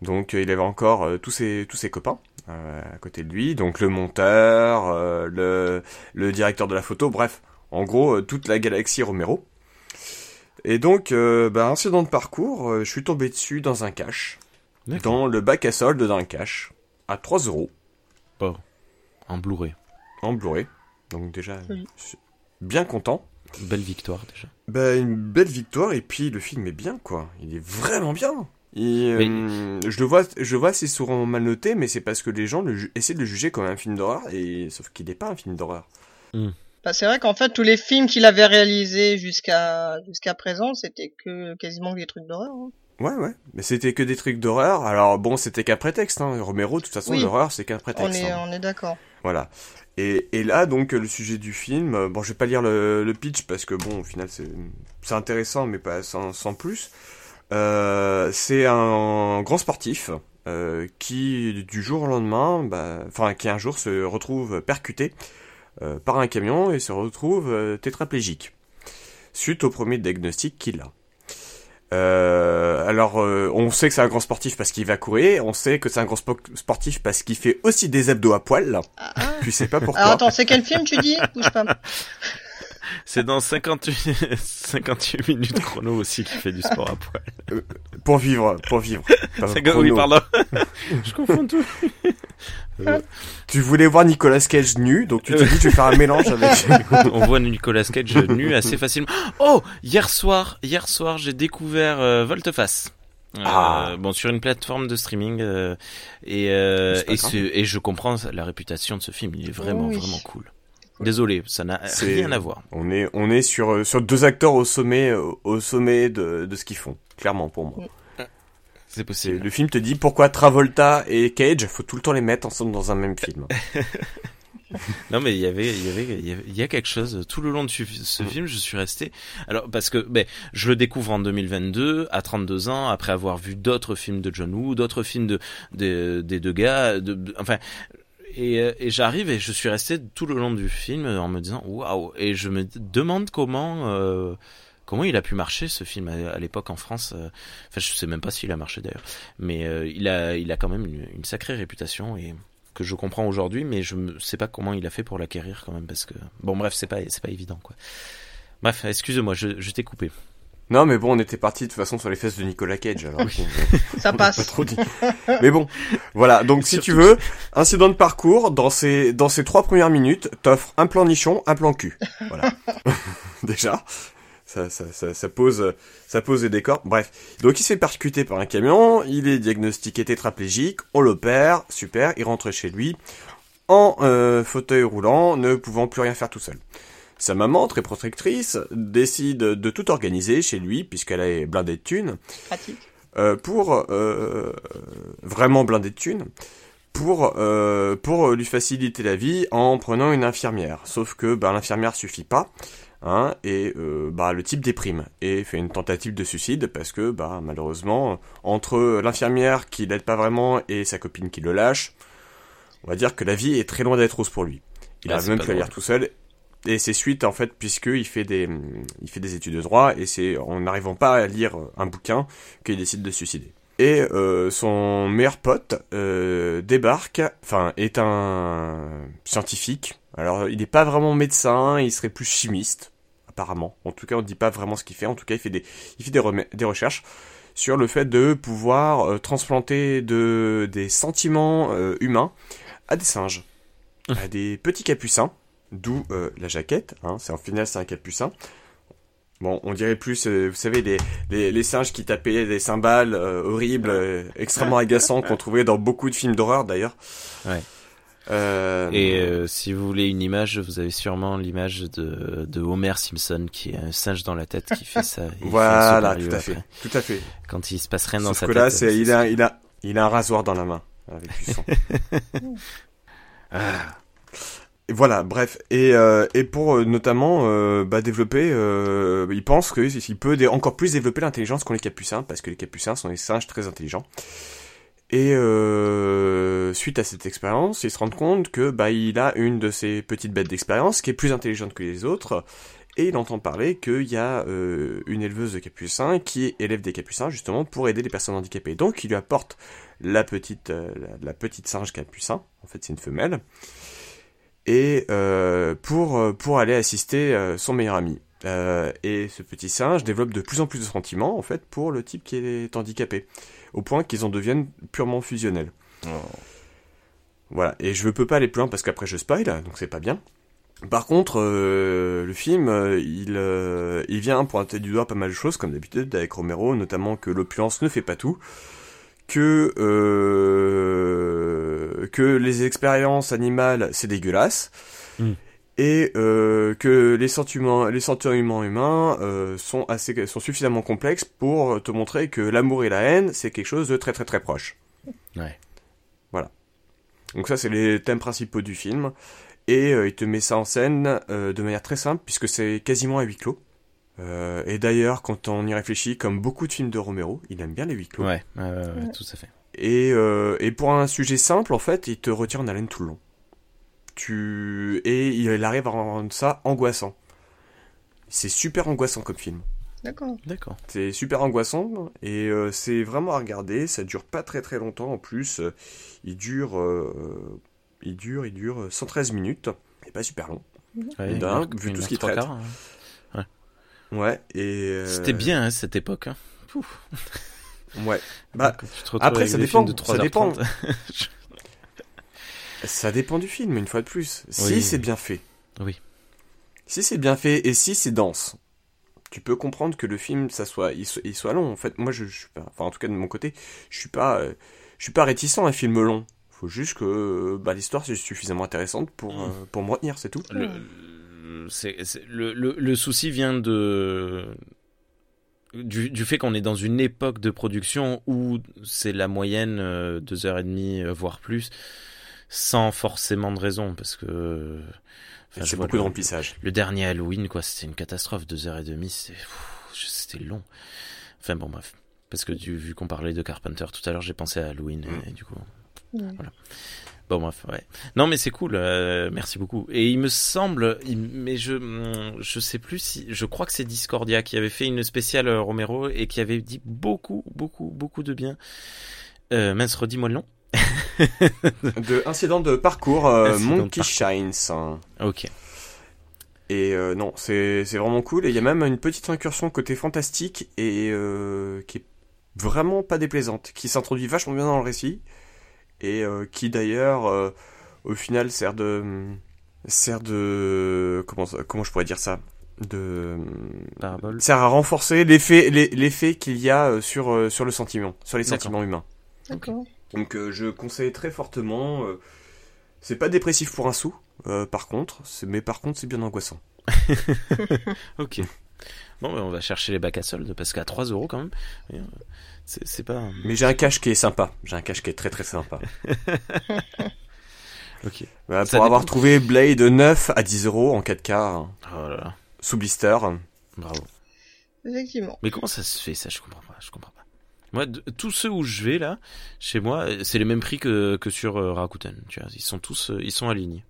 [SPEAKER 3] Donc euh, il avait encore euh, tous ses tous ses copains à côté de lui, donc le monteur, euh, le le directeur de la photo, bref, en gros euh, toute la galaxie Romero. Et donc, euh, bah, incident de parcours, euh, je suis tombé dessus dans un cache,
[SPEAKER 1] D'accord.
[SPEAKER 3] dans le bac à solde d'un cache, à 3 euros
[SPEAKER 1] Bon. En Blu-ray.
[SPEAKER 3] en Blu-ray. Donc déjà,
[SPEAKER 2] Oui.
[SPEAKER 3] bien content.
[SPEAKER 1] Belle victoire déjà.
[SPEAKER 3] Bah, une belle victoire, et puis le film est bien, quoi. Il est vraiment bien. Et,
[SPEAKER 1] Mais-
[SPEAKER 3] euh, je le vois, je vois c'est souvent mal noté, mais c'est parce que les gens le essaient de le juger comme un film d'horreur, et sauf qu'il n'est pas un film d'horreur.
[SPEAKER 2] Bah, c'est vrai qu'en fait, tous les films qu'il avait réalisés jusqu'à jusqu'à présent, c'était que quasiment des trucs d'horreur. hein.
[SPEAKER 3] Ouais, ouais. Mais c'était que des trucs d'horreur. Alors bon, c'était qu'un prétexte. Hein. Romero, de toute façon,
[SPEAKER 2] Oui.
[SPEAKER 3] l'horreur, c'est qu'un
[SPEAKER 2] On
[SPEAKER 3] prétexte.
[SPEAKER 2] est,
[SPEAKER 3] hein.
[SPEAKER 2] on est d'accord.
[SPEAKER 3] Voilà. Et, et là, donc, le sujet du film, euh, bon, je vais pas lire le, le pitch parce que, bon, au final, c'est c'est intéressant, mais pas sans, sans plus. Euh, c'est un grand sportif euh, qui, du jour au lendemain, bah, enfin, qui un jour se retrouve percuté euh, par un camion et se retrouve tétraplégique suite au premier diagnostic qu'il a. Euh, alors, euh, on sait que c'est un grand sportif parce qu'il va courir, on sait que c'est un grand spo- sportif parce qu'il fait aussi des abdos à poil.
[SPEAKER 2] Ah, ah.
[SPEAKER 3] Tu sais pas pourquoi.
[SPEAKER 2] Alors attends, c'est quel film tu dis? Bouge pas.
[SPEAKER 1] C'est dans 58... 58 minutes chrono aussi qui fait du sport à poil.
[SPEAKER 3] Pour vivre, pour vivre.
[SPEAKER 1] Oui, pardon. Je confonds tout.
[SPEAKER 3] Tu voulais voir Nicolas Cage nu, donc tu t'es dit je vais faire un mélange avec.
[SPEAKER 1] On voit Nicolas Cage nu assez facilement. Oh, hier soir, hier soir, j'ai découvert euh, Volteface. Euh,
[SPEAKER 3] Ah.
[SPEAKER 1] Bon, sur une plateforme de streaming euh, et euh, et,
[SPEAKER 3] grave.
[SPEAKER 1] ce- et je comprends la réputation de ce film. Il est vraiment
[SPEAKER 2] Oui.
[SPEAKER 1] vraiment cool. Désolé, ça n'a rien à voir.
[SPEAKER 3] on est, on est sur, euh, sur deux acteurs au sommet, euh, au sommet de, de ce qu'ils font. Clairement pour moi.
[SPEAKER 1] C'est
[SPEAKER 3] C'est-
[SPEAKER 1] possible.
[SPEAKER 3] Le film te dit pourquoi Travolta et Cage, faut tout le temps les mettre ensemble dans un même film.
[SPEAKER 1] Non mais il y avait il y avait il y a quelque chose tout le long de ce,
[SPEAKER 3] Mm.
[SPEAKER 1] film je suis resté alors parce que ben je le découvre en 2022 à 32 ans après avoir vu d'autres films de John Woo d'autres films de, de- des deux gars de, de- enfin et, euh, et j'arrive et je suis resté tout le long du film en me disant waouh et je me demande comment euh, comment il a pu marcher ce film à, l'époque en France euh, enfin je sais même pas s'il a marché d'ailleurs mais euh, il a il a quand même une, une sacrée réputation et que je comprends aujourd'hui, mais je ne sais pas comment il a fait pour l'acquérir quand même, parce que bon, bref, c'est pas c'est pas évident quoi. Bref, excuse-moi, je, je t'ai coupé.
[SPEAKER 3] Non, mais bon, on était parti de toute façon sur les fesses de Nicolas Cage, alors.
[SPEAKER 2] Ça
[SPEAKER 3] Pas
[SPEAKER 2] passe.
[SPEAKER 3] trop dit. Mais bon, voilà. Donc, si
[SPEAKER 1] Surtout
[SPEAKER 3] tu veux, incident de parcours, dans ces, dans ces trois premières minutes, t'offres un plan nichon, un plan cul. Voilà. Déjà. Ça, ça, ça, ça pose, ça pose les décors. Bref. Donc, il se fait percuter par un camion, il est diagnostiqué tétraplégique, on l'opère, super, il rentre chez lui, en euh, fauteuil roulant, ne pouvant plus rien faire tout seul. Sa maman, très protectrice, décide de tout organiser chez lui, puisqu'elle est blindée de thunes,
[SPEAKER 2] Pratique.
[SPEAKER 3] euh, pour euh, vraiment blindé de thunes pour euh, pour lui faciliter la vie en prenant une infirmière. Sauf que bah, l'infirmière suffit pas. Hein, et euh, bah, le type déprime et fait une tentative de suicide parce que bah, malheureusement entre l'infirmière qui l'aide pas vraiment et sa copine qui le lâche, on va dire que la vie est très loin d'être rose pour lui. Il
[SPEAKER 1] Ah,
[SPEAKER 3] arrive
[SPEAKER 1] c'est
[SPEAKER 3] même plus à lire tout seul et c'est suite en fait puisqu'il fait des il fait des études de droit et c'est en n'arrivant pas à lire un bouquin qu'il décide de se suicider. Et euh, son meilleur pote euh, débarque, enfin est un scientifique. Alors il n'est pas vraiment médecin, il serait plus chimiste apparemment. En tout cas on ne dit pas vraiment ce qu'il fait. En tout cas il fait des il fait des, des recherches sur le fait de pouvoir transplanter de, des sentiments humains à des singes, à des petits capucins, d'où la jaquette, hein, c'est en final c'est un capucin, Bon, on dirait plus, euh, vous savez, les, les, les, singes qui tapaient des cymbales euh, horribles, euh, extrêmement agaçants, qu'on trouvait dans beaucoup de films d'horreur d'ailleurs.
[SPEAKER 1] Ouais. Et si vous voulez une image, vous avez sûrement l'image de, de Homer Simpson qui est un singe dans la tête qui fait ça.
[SPEAKER 3] voilà, tout à fait, tout à fait.
[SPEAKER 1] Quand il se passe rien dans sa
[SPEAKER 3] que
[SPEAKER 1] tête.
[SPEAKER 3] là, c'est, il a, il a, il a un rasoir dans la main avec du sang. ah voilà, bref. Et, euh, et pour euh, notamment euh, bah, développer, euh, il pense qu'il peut encore plus développer l'intelligence qu'ont les capucins, parce que les capucins sont des singes très intelligents. Et euh, suite à cette expérience, il se rend compte que bah il a une de ces petites bêtes d'expérience qui est plus intelligente que les autres, et il entend parler qu'il y a une éleveuse de capucins qui élève des capucins justement pour aider les personnes handicapées. Donc il lui apporte la petite la petite singe capucin, en fait c'est une femelle et euh, pour euh, pour aller assister euh, son meilleur ami. et ce petit singe développe de plus en plus de sentiments en fait pour le type qui est handicapé, au point qu'ils en deviennent purement fusionnels. Oh. Voilà, et je ne peux pas aller plus loin parce qu'après je spoil, donc c'est pas bien. Par contre, le film, il, il vient pointer du doigt pas mal de choses, comme d'habitude avec Romero, notamment que l'opulence ne fait pas tout, que euh, que les expériences animales c'est dégueulasse hmm. et euh, que les sentiments les sentiments humains euh, sont assez sont suffisamment complexes pour te montrer que l'amour et la haine c'est quelque chose de très très très proche.
[SPEAKER 1] Ouais.
[SPEAKER 3] Voilà. Donc ça c'est les thèmes principaux du film et il te met ça en scène de manière très simple puisque c'est quasiment à huis clos. Euh, et d'ailleurs, quand on y réfléchit, comme beaucoup de films de Romero, il aime bien les huis clos.
[SPEAKER 1] Ouais, tout à fait.
[SPEAKER 3] Et, euh, et pour un sujet simple, en fait, il te retire en haleine tout le long. Tu... Et il arrive à rendre ça angoissant. C'est super angoissant comme film.
[SPEAKER 2] D'accord.
[SPEAKER 1] D'accord.
[SPEAKER 3] C'est super angoissant et euh, c'est vraiment à regarder. Ça dure pas très très longtemps en plus. il dure, il dure, il dure 113 minutes. Il pas super long.
[SPEAKER 1] Ouais,
[SPEAKER 3] vu tout ce qu'il traite. Hein. Ouais, et. Euh,
[SPEAKER 1] C'était bien hein, cette époque. Hein.
[SPEAKER 3] Ouais. Bah, après, ça dépend. ça dépend. ça dépend du film, une fois de plus. Si c'est bien fait.
[SPEAKER 1] Oui.
[SPEAKER 3] Si c'est bien fait et si c'est dense, tu peux comprendre que le film, ça soit, il, soit, long. En fait, moi, je, suis pas, enfin, en tout cas de mon côté, je suis pas, euh, je suis pas réticent à un film long. Faut juste que bah, l'histoire soit suffisamment intéressante pour, mm. euh, pour me retenir, c'est tout.
[SPEAKER 1] Le, c'est, le, le, souci vient de du, du fait qu'on est dans une époque de production où c'est la moyenne euh, deux heures et demie euh, voire plus sans forcément de raison parce que
[SPEAKER 3] enfin, c'est beaucoup de remplissage.
[SPEAKER 1] le dernier Halloween quoi c'était une catastrophe deux heures et demie c'est c'était long. Enfin bon bref. Parce que du, vu qu'on parlait de Carpenter tout à l'heure j'ai pensé à Halloween et, mm. du coup voilà Bon bref, ouais. Non mais c'est cool, euh, merci beaucoup. Et il me semble, mais je je sais plus si, je crois que c'est Discordia qui avait fait une spéciale euh, Romero et qui avait dit beaucoup beaucoup beaucoup de bien. Euh, mince, redis-moi le nom.
[SPEAKER 3] de incident de parcours euh, Monkey Shines.
[SPEAKER 1] Ok.
[SPEAKER 3] Et euh, non, c'est c'est vraiment cool. Et il y a même une petite incursion côté fantastique et qui est vraiment pas déplaisante, qui s'introduit vachement bien dans le récit et euh, qui d'ailleurs euh, au final sert de sert de comment comment je pourrais dire ça de
[SPEAKER 1] Parabole.
[SPEAKER 3] sert à renforcer l'effet l'effet qu'il y a euh, sur sur le sentiment sur les sentiments humains.
[SPEAKER 2] D'accord.
[SPEAKER 3] Donc je conseille très fortement c'est pas dépressif pour un sou par contre, mais par contre c'est bien angoissant.
[SPEAKER 1] ok. Bon, on va chercher les bacs à solde parce qu'à 3 euros quand même. C'est pas.
[SPEAKER 3] Mais j'ai un cache qui est sympa. J'ai un cache qui est très très sympa.
[SPEAKER 1] ok.
[SPEAKER 3] Bah, pour avoir trouvé Blade 9 à 10 euros en 4K.
[SPEAKER 1] Hein. Oh là là.
[SPEAKER 3] Sous blister.
[SPEAKER 1] Bravo.
[SPEAKER 2] Effectivement.
[SPEAKER 1] Mais comment ça se fait ça? Je comprends pas. Je comprends pas. Moi, tous ceux où je vais là, chez moi, c'est les mêmes prix que, que sur euh, Rakuten. Tu vois, ils sont tous, euh, ils sont alignés.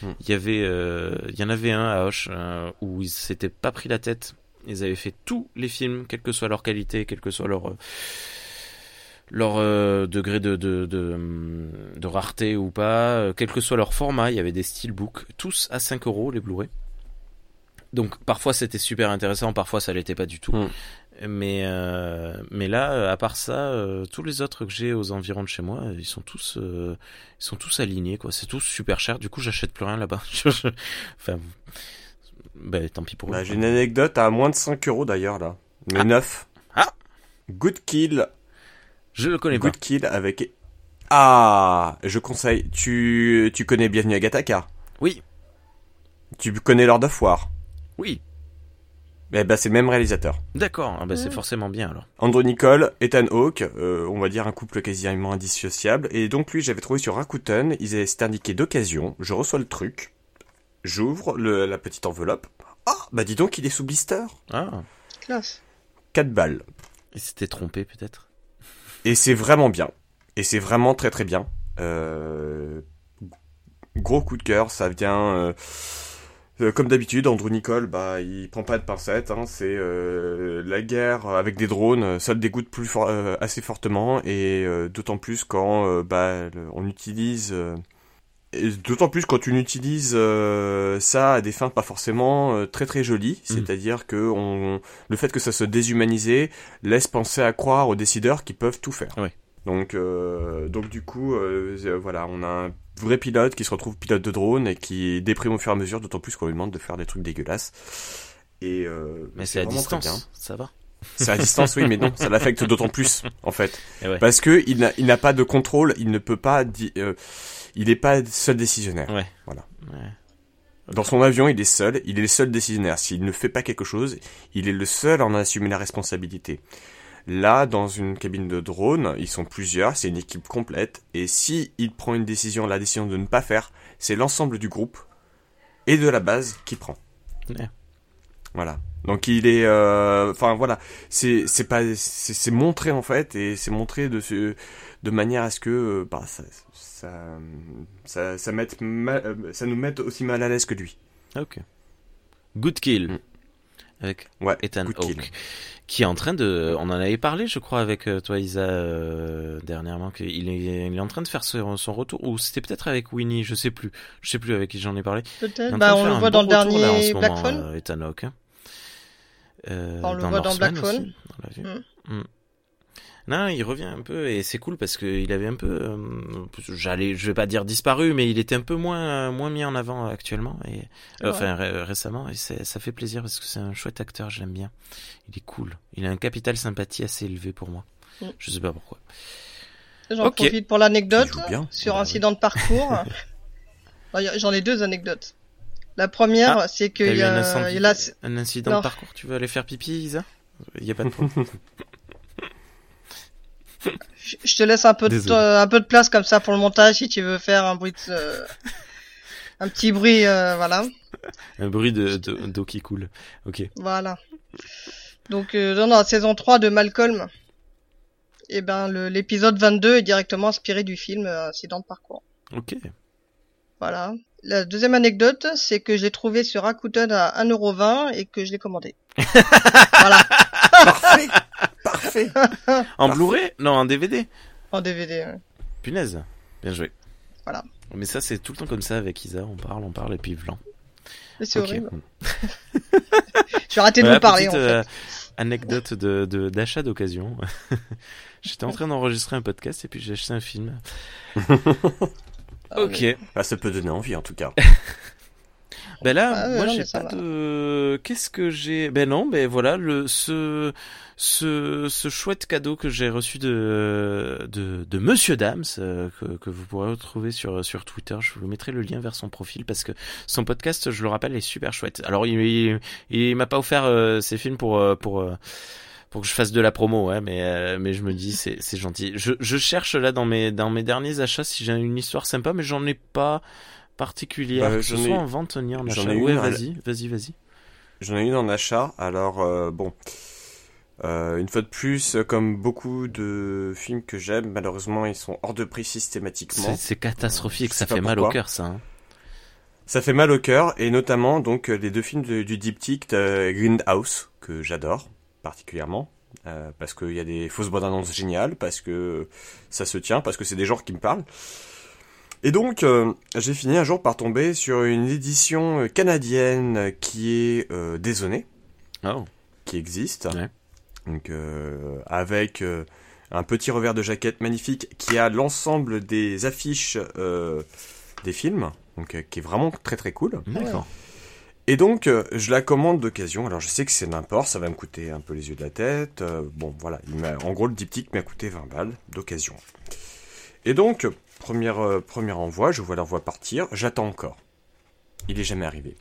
[SPEAKER 1] Hmm. Il y avait, euh, il y en avait un à Hoche où ils s'étaient pas pris la tête ils avaient fait tous les films, quelle que soit leur qualité, quel que soit leur euh, leur euh, degré de, de, de, rareté ou pas, euh, quel que soit leur format, il y avait des steelbooks, tous à 5 euros les Blu-ray. Donc parfois c'était super intéressant, parfois ça l'était pas du tout.
[SPEAKER 3] Hmm.
[SPEAKER 1] Mais euh, mais là, à part ça, tous les autres que j'ai aux environs de chez moi, ils sont tous ils sont tous alignés quoi. C'est tous super cher. Du coup, j'achète plus rien là-bas. enfin, bah, tant pis pour
[SPEAKER 3] bah, J'ai une anecdote à moins de 5 euros d'ailleurs là, mais ah. neuf.
[SPEAKER 1] Ah.
[SPEAKER 3] Good Kill.
[SPEAKER 1] Je le connais
[SPEAKER 3] pas. Good Kill avec. Ah, je conseille. Tu tu connais Bienvenue à Gataka.
[SPEAKER 1] Oui.
[SPEAKER 3] Tu connais Lord of War?
[SPEAKER 1] Oui.
[SPEAKER 3] Eh ben, c'est le même réalisateur.
[SPEAKER 1] D'accord, ah ben, c'est forcément bien alors.
[SPEAKER 3] Andrew Nicole, Ethan Hawke, euh, on va dire un couple quasiment indissociable. Et donc lui, j'avais trouvé sur Rakuten, ils s'étaient indiqué d'occasion. Je reçois le truc, j'ouvre la petite enveloppe. Ah, bah dis donc, il est sous blister.
[SPEAKER 1] Ah.
[SPEAKER 2] Classe.
[SPEAKER 3] 4 balles.
[SPEAKER 1] Il s'était trompé peut-être.
[SPEAKER 3] Et c'est vraiment bien. Et c'est vraiment très très bien. Euh... Gros coup de cœur, ça vient... Euh, euh, comme d'habitude, Andrew Nicole, bah, il prend pas de pincettes. Hein, c'est euh, la guerre avec des drones, ça le dégoûte plus euh, assez fortement, et d'autant plus quand bah, on utilise, d'autant plus quand on utilise ça à des fins pas forcément très très jolies. Mm. C'est-à-dire que on, le fait que ça se déshumanisé laisse penser à croire aux décideurs qui peuvent tout faire. Donc, donc du coup, voilà, on a un vrai pilote qui se retrouve pilote de drone et qui déprime au fur et à mesure, d'autant plus qu'on lui demande de faire des trucs dégueulasses. Et euh,
[SPEAKER 1] mais c'est à distance, ça va.
[SPEAKER 3] C'est à distance, oui, mais non, ça l'affecte d'autant plus, en fait, parce que il n'a, il n'a pas de contrôle, il ne peut pas, euh, il n'est pas seul décisionnaire.
[SPEAKER 1] Ouais.
[SPEAKER 3] Voilà. Dans son avion, il est seul, il est le seul décisionnaire. S'il ne fait pas quelque chose, il est le seul à en assumer la responsabilité. Là, dans une cabine de drone, ils sont plusieurs, c'est une équipe complète, et si il prend une décision, la décision de ne pas faire, c'est l'ensemble du groupe et de la base qui prend. Voilà. Donc il est, euh, enfin voilà, c'est c'est pas, c'est montré en fait, et c'est montré de ce, de manière à ce que, euh, bah, ça, ça, ça, mette euh, ça nous mette aussi mal à l'aise que lui.
[SPEAKER 1] Ok. Good kill. Mm. Avec
[SPEAKER 3] ouais,
[SPEAKER 1] Ethan Hawke qui est en train de, on en avait parlé, je crois, avec toi, Isa, euh, dernièrement, qu'il est, il est en train de faire son, retour, ou c'était peut-être avec Winnie, je sais plus, je sais plus avec qui j'en ai parlé.
[SPEAKER 2] Peut-être, bah, on le voit dans le dernier Black Phone.
[SPEAKER 1] Euh, Ethan Hawke. Hein.
[SPEAKER 2] Euh, on le voit dans Black Phone.
[SPEAKER 1] Non, il revient un peu et c'est cool parce qu'il avait un peu, euh, j'allais, je vais pas dire disparu, mais il était un peu moins moins mis en avant actuellement et enfin récemment et ça fait plaisir parce que c'est un chouette acteur, j'aime bien. Il est cool, il a un capital sympathie assez élevé pour moi. Mm. Je sais pas pourquoi.
[SPEAKER 2] J'en profite pour l'anecdote sur bah incident de parcours. J'en ai deux anecdotes. La première, ah, c'est qu'il y a,
[SPEAKER 1] un, incident de parcours. Tu veux aller faire pipi, Isa? Il y a pas de problème.
[SPEAKER 2] je te laisse un peu de un peu de place comme ça pour le montage si tu veux faire un bruit de, euh, un petit bruit euh, voilà.
[SPEAKER 1] Un bruit de d'eau qui coule. OK.
[SPEAKER 2] Voilà. Donc euh, dans la saison 3 de Malcolm et eh ben l'épisode 22 est directement inspiré du film Incident de parcours.
[SPEAKER 1] OK.
[SPEAKER 2] Voilà. La deuxième anecdote, c'est que je l'ai trouvé sur Rakuten à 1,20€ et que je l'ai commandé. voilà.
[SPEAKER 3] Parfait. Parfait.
[SPEAKER 1] en Blu-ray? Non, en DVD
[SPEAKER 2] En DVD, ouais.
[SPEAKER 1] Punaise. Bien joué.
[SPEAKER 2] Voilà.
[SPEAKER 1] Mais ça, c'est tout le temps comme ça avec Isa. On parle, on parle et puis blanc.
[SPEAKER 2] C'est horrible. je vais arrêter de vous parler, en fait. Euh,
[SPEAKER 1] anecdote de, d'achat d'occasion. J'étais en train d'enregistrer un podcast et puis j'ai acheté un film. ok.
[SPEAKER 3] Bah, ça peut donner envie en tout cas.
[SPEAKER 1] ben là, ah moi j'ai pas de. Qu'est-ce que j'ai Ben non, ben voilà le ce ce, ce chouette cadeau que j'ai reçu de, de, de Monsieur Dams, euh, que, que, vous pourrez retrouver sur, sur Twitter. Je vous mettrai le lien vers son profil parce que son podcast, je le rappelle, est super chouette. Alors, il, il, m'a pas offert euh, ses films pour, euh, pour, pour que je fasse de la promo, ouais, mais, mais je me dis, c'est, c'est gentil. Je, je cherche là dans mes, dans mes derniers achats si j'ai une histoire sympa, mais j'en ai pas particulière, bah, que ce soit en vente ni en achat. Ouais, vas-y, vas-y, vas-y.
[SPEAKER 3] J'en ai une en achat, alors bon, euh, une fois de plus, comme beaucoup de films que j'aime, malheureusement, ils sont hors de prix systématiquement.
[SPEAKER 1] C'est catastrophique, ça fait mal au cœur, ça. Hein.
[SPEAKER 3] Ça fait mal au cœur, et notamment donc les deux films du diptyque de Grindhouse que j'adore particulièrement, euh, parce qu'il y a des fausses bandes annonces géniales, parce que ça se tient, parce que c'est des genres qui me parlent. Et donc, euh, j'ai fini un jour par tomber sur une édition canadienne qui est euh, oh. qui existe. Donc avec un petit revers de jaquette magnifique qui a l'ensemble des affiches des films, donc qui est vraiment très très cool.
[SPEAKER 1] D'accord.
[SPEAKER 3] Et donc, je la commande d'occasion. Alors, je sais que c'est n'importe, ça va me coûter un peu les yeux de la tête. bon, voilà. Il en gros, le diptyque m'a coûté 20 balles d'occasion. Et donc, première, euh, premier envoi, je vois leur voix partir, j'attends encore. Il est jamais arrivé.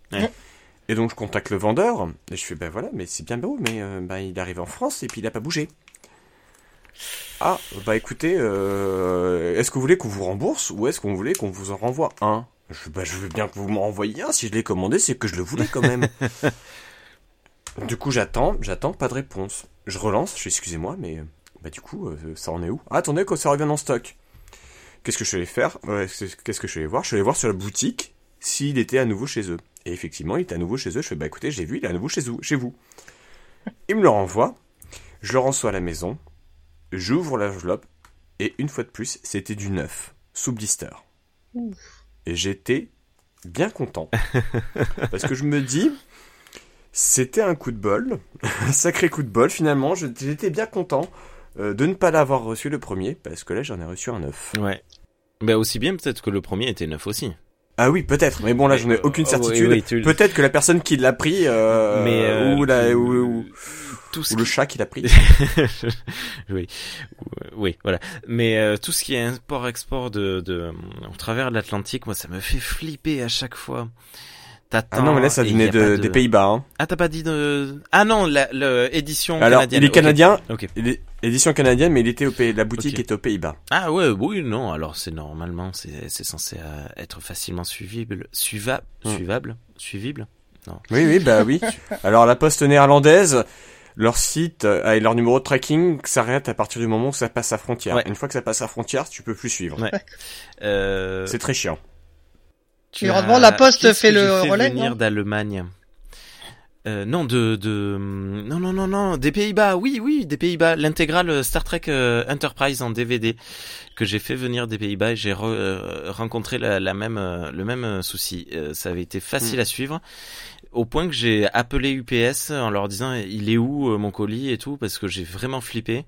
[SPEAKER 3] Et donc je contacte le vendeur, et je fais, ben voilà, mais c'est bien beau, mais euh, ben, il est arrivé en France et puis il n'a pas bougé. Ah, bah écoutez, euh, est-ce que vous voulez qu'on vous rembourse ou est-ce qu'on voulait qu'on vous en renvoie un? Je, bah, je veux bien que vous m'en renvoyiez un, si je l'ai commandé, c'est que je le voulais quand même. du coup j'attends, j'attends, pas de réponse. Je relance, je excusez-moi, mais bah du coup, ça en est où? Ah, attendez, que ça revient en stock. Qu'est-ce que je suis allé faire? Qu'est-ce que je suis allé voir? Je suis allé voir sur la boutique s'il était à nouveau chez eux. Et effectivement, il était à nouveau chez eux. Je fais, bah écoutez, j'ai vu, il est à nouveau chez vous. Chez vous. Il me le renvoie. Je le reçois à la maison. J'ouvre l'enveloppe. Et une fois de plus, c'était du neuf, sous blister. Et j'étais bien content. parce que je me dis, c'était un coup de bol. un sacré coup de bol finalement. J'étais bien content. Euh, de ne pas l'avoir reçu le premier, parce que là j'en ai reçu un neuf.
[SPEAKER 1] Ouais. Bah aussi bien peut-être que le premier était neuf aussi.
[SPEAKER 3] Ah oui, peut-être. Mais bon, là, j'en ai aucune euh, certitude. Peut-être que la personne qui l'a pris, euh, mais ou, la, ou, tout le chat qui l'a pris.
[SPEAKER 1] oui, oui, voilà. Mais tout ce qui est import-export de, de, au travers de l'Atlantique, moi, ça me fait flipper à chaque fois.
[SPEAKER 3] Ah non, mais là, ça venait de, des Pays-Bas. Hein.
[SPEAKER 1] Ah, t'as pas dit de... Ah non, l'édition canadienne.
[SPEAKER 3] il est canadien. Okay. Édition canadienne, mais il était au pays, la boutique était aux Pays-Bas.
[SPEAKER 1] Ah ouais, oui, non. Alors c'est normalement, c'est c'est censé euh, être facilement suivible, suivable, hmm. suivable, suivible?
[SPEAKER 3] Non. Oui, oui, bah oui. Alors la poste néerlandaise, leur site euh, et leur numéro de tracking s'arrête à partir du moment où ça passe à frontière. Une fois que ça passe à frontière, tu peux plus suivre. Ouais. Euh... C'est très chiant.
[SPEAKER 2] Tu heureusement, la Poste fait le relais.
[SPEAKER 1] venir d'Allemagne? Euh, non, de, de, non, non, non, non, des Pays-Bas, oui, oui, des Pays-Bas, l'intégrale Star Trek euh, Enterprise en DVD que j'ai fait venir des Pays-Bas et j'ai euh, rencontré la, la, même, euh, le même souci. ça avait été facile mm. à suivre au point que j'ai appelé UPS en leur disant il est où mon colis et tout? parce que j'ai vraiment flippé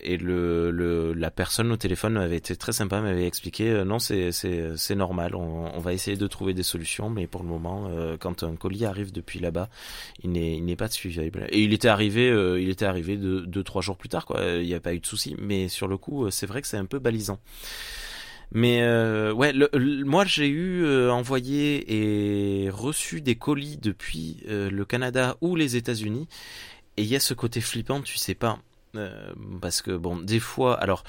[SPEAKER 1] et le, la personne au téléphone avait été très sympa, m'avait expliqué euh, non c'est c'est c'est normal, on, va essayer de trouver des solutions, mais pour le moment euh, quand un colis arrive depuis là-bas, il n'est il n'est pas. Et il était arrivé euh, il était arrivé deux, trois jours plus tard quoi, il n'y a pas eu de souci, mais sur le coup c'est vrai que c'est un peu balisant. Mais ouais, moi j'ai eu envoyé et reçu des colis depuis le Canada ou les États-Unis, et il y a ce côté flippant, tu sais pas. Euh, parce que bon, des fois, alors,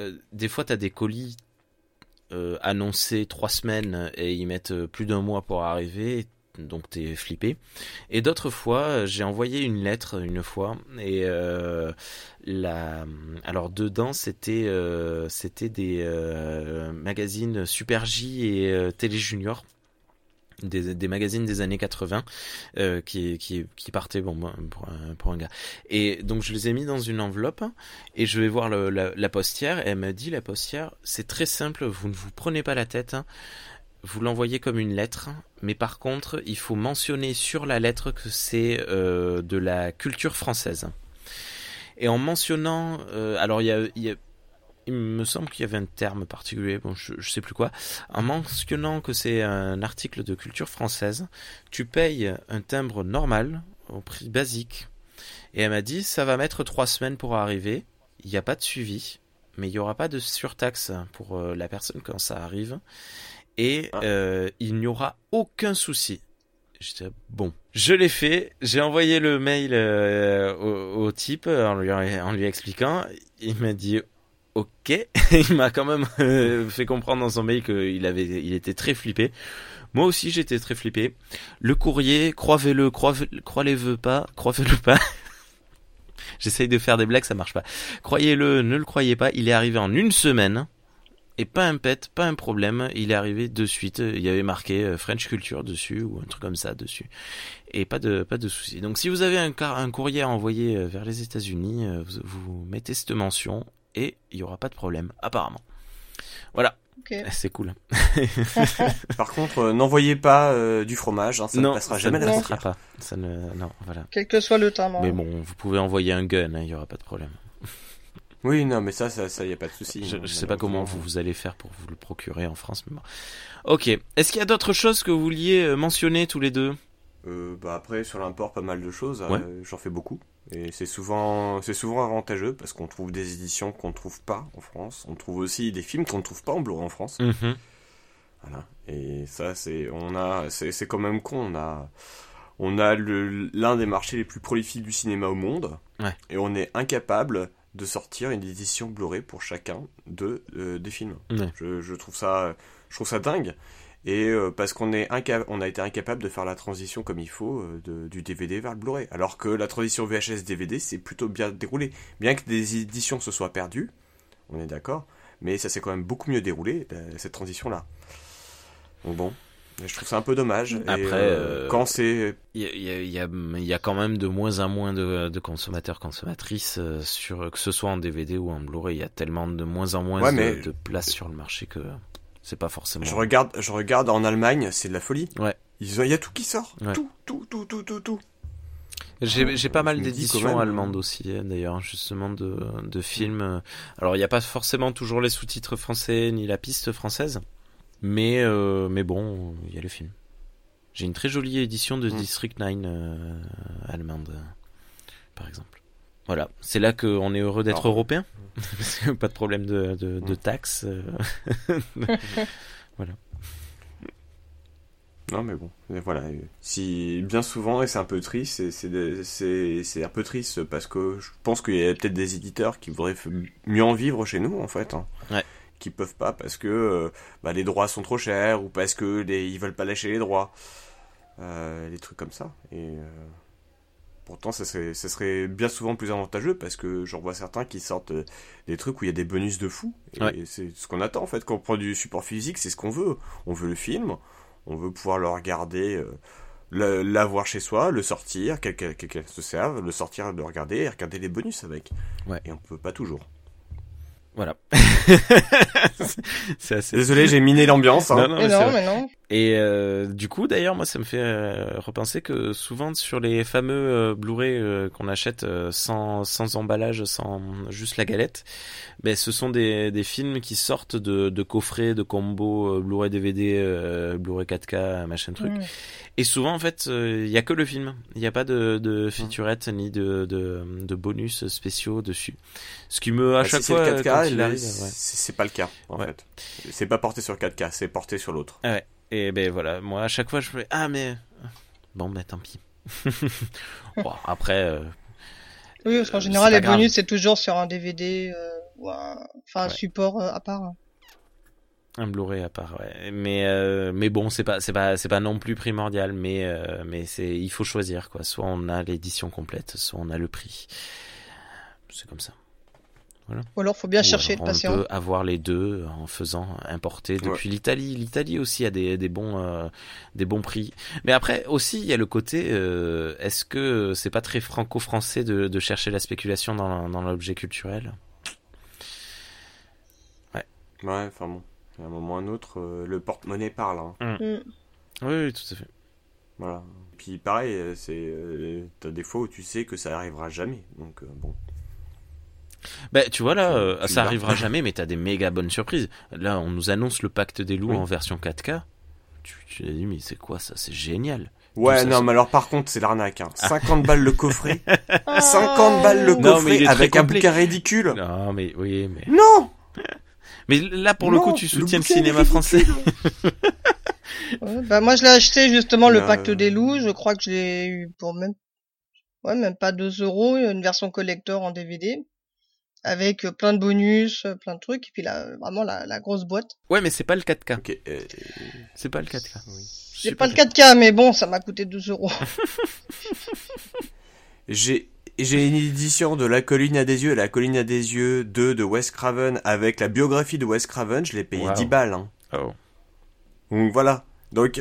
[SPEAKER 1] euh, des fois, t'as des colis euh, annoncés trois semaines et ils mettent plus d'un mois pour arriver, donc t'es flippé. Et d'autres fois, j'ai envoyé une lettre une fois et la, alors dedans c'était c'était des magazines Super J et Télé Junior des, des, magazines des années 80 euh, qui, qui, qui partaient bon, pour, un, pour un gars. Et donc je les ai mis dans une enveloppe et je vais voir la, postière et elle me dit la postière c'est très simple, vous ne vous prenez pas la tête, vous l'envoyez comme une lettre, mais par contre il faut mentionner sur la lettre que c'est euh, de la culture française. Et en mentionnant, euh, alors il y a il me semble qu'il y avait un terme particulier, bon, je, je sais plus quoi. En mentionnant que c'est un article de culture française, tu payes un timbre normal, au prix basique. Et elle m'a dit, ça va mettre trois semaines pour arriver. Il n'y a pas de suivi, mais il n'y aura pas de surtaxe pour euh, la personne quand ça arrive. Et ah. euh, il n'y aura aucun souci. J'étais bon. Je l'ai fait. J'ai envoyé le mail euh, au, au, type en lui, en lui expliquant. Il m'a dit ok. il m'a quand même euh, fait comprendre dans son mail qu'il avait, il était très flippé. Moi aussi, j'étais très flippé. Le courrier, croyez-le, croyez-le pas, croyez-le pas. J'essaye de faire des blagues, ça marche pas. Croyez-le, ne le croyez pas. Il est arrivé en une semaine. Et pas un pet, pas un problème. Il est arrivé de suite. Il y avait marqué euh, French Culture dessus ou un truc comme ça dessus. Et pas de, pas de souci. Donc si vous avez un, un courrier à envoyer euh, vers les États-Unis, vous, vous mettez cette mention et il n'y aura pas de problème, apparemment. Voilà. C'est cool.
[SPEAKER 3] Par contre, euh, n'envoyez pas euh, du fromage, hein, ça ne passera jamais
[SPEAKER 1] ça ne passera pas. Ça ne... Non, voilà.
[SPEAKER 2] Quel que soit le temps.
[SPEAKER 1] Mais bon, vous pouvez envoyer un gun, hein, il n'y aura pas de problème.
[SPEAKER 3] Oui, non, mais ça, ça, ça, y a pas de souci.
[SPEAKER 1] Je, ne sais pas comment vous, vous allez faire pour vous le procurer en France. Mais bon. Ok. Est-ce qu'il y a d'autres choses que vous vouliez euh, mentionner tous les deux?
[SPEAKER 3] Euh, bah après sur l'import pas mal de choses. J'en fais beaucoup. Et c'est souvent, c'est souvent avantageux parce qu'on trouve des éditions qu'on ne trouve pas en France. On trouve aussi des films qu'on ne trouve pas en Blu-ray en France. Mhm. Voilà. Et ça, c'est, on a, c'est, quand même con. On a, on a l'un des marchés les plus prolifiques du cinéma au monde. Et on est incapable de sortir une édition Blu-ray pour chacun de, euh, des films. Je, je, trouve ça, je trouve ça dingue et euh, parce qu'on est on a été incapable de faire la transition comme il faut euh, du DVD vers le Blu-ray. Alors que la transition VHS-DVD c'est plutôt bien déroulé. Bien que des éditions se soient perdues, on est d'accord, mais ça s'est quand même beaucoup mieux déroulé, cette transition-là. Donc bon, je trouve ça un peu dommage. Après, euh, quand c'est.
[SPEAKER 1] Il y a, quand même de moins en moins de, consommateurs, consommatrices, sur, que ce soit en DVD ou en Blu-ray. Il y a tellement de moins en moins de, de, place sur le marché que. C'est pas forcément.
[SPEAKER 3] Je regarde, je regarde en Allemagne, c'est de la folie.
[SPEAKER 1] Ouais.
[SPEAKER 3] Il y a tout qui sort. Tout, tout, tout, tout, tout, tout.
[SPEAKER 1] J'ai pas mal d'éditions allemandes aussi, hein, d'ailleurs, justement, de, de films. Alors, il n'y a pas forcément toujours les sous-titres français ni la piste française, mais, euh, mais bon, il y a le film. J'ai une très jolie édition de mm. District 9 euh, allemande, par exemple. Voilà, c'est là qu'on est heureux d'être européen. pas de problème de, de, taxes. Euh. voilà.
[SPEAKER 3] Non mais bon, voilà. Si bien souvent et c'est un peu triste, c'est un peu triste parce que je pense qu'il y a peut-être des éditeurs qui voudraient mieux en vivre chez nous en fait, hein,
[SPEAKER 1] ouais.
[SPEAKER 3] qui peuvent pas parce que euh, bah, les droits sont trop chers ou parce que les, ils veulent pas lâcher les droits, euh, des trucs comme ça. Et Pourtant, ça serait, serait, bien souvent plus avantageux parce que j'en vois certains qui sortent euh, des trucs où il y a des bonus de fou. Et c'est ce qu'on attend en fait quand on prend du support physique, c'est ce qu'on veut. On veut le film, on veut pouvoir le regarder, euh, l'avoir chez soi, le sortir, quelqu'un se serve, le sortir, le regarder et regarder les bonus avec. Et on peut pas toujours.
[SPEAKER 1] Voilà.
[SPEAKER 3] assez... Désolé, j'ai miné l'ambiance.
[SPEAKER 2] Hein. Non, non, mais non.
[SPEAKER 1] Et euh, du coup, d'ailleurs, moi, ça me fait euh, repenser que souvent sur les fameux euh, Blu-ray euh, qu'on achète sans, sans emballage, sans juste la galette, ben, ce sont des, des films qui sortent de, de coffrets, de combos Blu-ray DVD, Blu-ray 4K, machin truc. Et souvent, en fait, il y a que le film. Il n'y a pas de, de featurette ni de, de, de, bonus spéciaux dessus. Ce qui me, à bah, chaque fois,
[SPEAKER 3] le 4K, c'est pas le cas, en fait. C'est pas porté sur 4K, c'est porté sur l'autre.
[SPEAKER 1] Ouais. Et ben voilà, moi à chaque fois je fais ah mais bon ben tant pis. bon, après. Euh,
[SPEAKER 2] oui, parce qu'en général les bonus c'est toujours sur un DVD euh, ou un, enfin un support euh, à part.
[SPEAKER 1] Un Blu-ray à part, ouais. Mais mais bon, c'est pas c'est pas c'est pas non plus primordial, mais mais c'est il faut choisir quoi. Soit on a l'édition complète, soit on a le prix. C'est comme ça.
[SPEAKER 2] Ou alors, faut bien chercher le patient.
[SPEAKER 1] On peut avoir les deux en faisant importer depuis l'Italie. L'Italie aussi a des, des bons euh, des bons prix. Mais après aussi, il y a le côté euh, est-ce que c'est pas très franco-français de, de, chercher la spéculation dans, dans l'objet culturel?
[SPEAKER 3] Ouais. Ouais, enfin bon, à un moment ou à un autre, euh, le porte-monnaie parle. Hein.
[SPEAKER 1] Mm. Mm. Oui, oui, tout à fait.
[SPEAKER 3] Voilà. Puis pareil, c'est t'as des fois où tu sais que ça arrivera jamais. Donc bon.
[SPEAKER 1] Bah, tu vois là, euh, ça arrivera jamais, mais t'as des méga bonnes surprises. Là, on nous annonce le pacte des loups en version 4K. Tu, tu as dit, mais c'est quoi ça? C'est génial.
[SPEAKER 3] Ouais, non, mais alors par contre, c'est l'arnaque. Hein. 50 balles le coffret. 50 balles le coffret avec un bouquin ridicule.
[SPEAKER 1] Non, mais oui, mais.
[SPEAKER 3] Non
[SPEAKER 1] Mais là, pour le coup, tu soutiens le, cinéma français.
[SPEAKER 2] bah, moi, je l'ai acheté justement, le pacte des loups. Je crois que je l'ai eu pour même. Ouais, même pas 2 euros, une version collector en DVD avec euh, plein de bonus, euh, plein de trucs, et puis là, vraiment la, la grosse boîte.
[SPEAKER 1] Ouais, mais c'est pas le 4K. Euh, c'est pas le 4K. Oui.
[SPEAKER 2] C'est pas le 4K, mais bon, ça m'a coûté 12 euros.
[SPEAKER 3] J'ai j'ai une édition de La colline à des yeux, La colline à des yeux 2 de Wes Craven avec la biographie de Wes Craven, je l'ai payé 10 balles. Hein.
[SPEAKER 1] Oh.
[SPEAKER 3] Donc voilà. Donc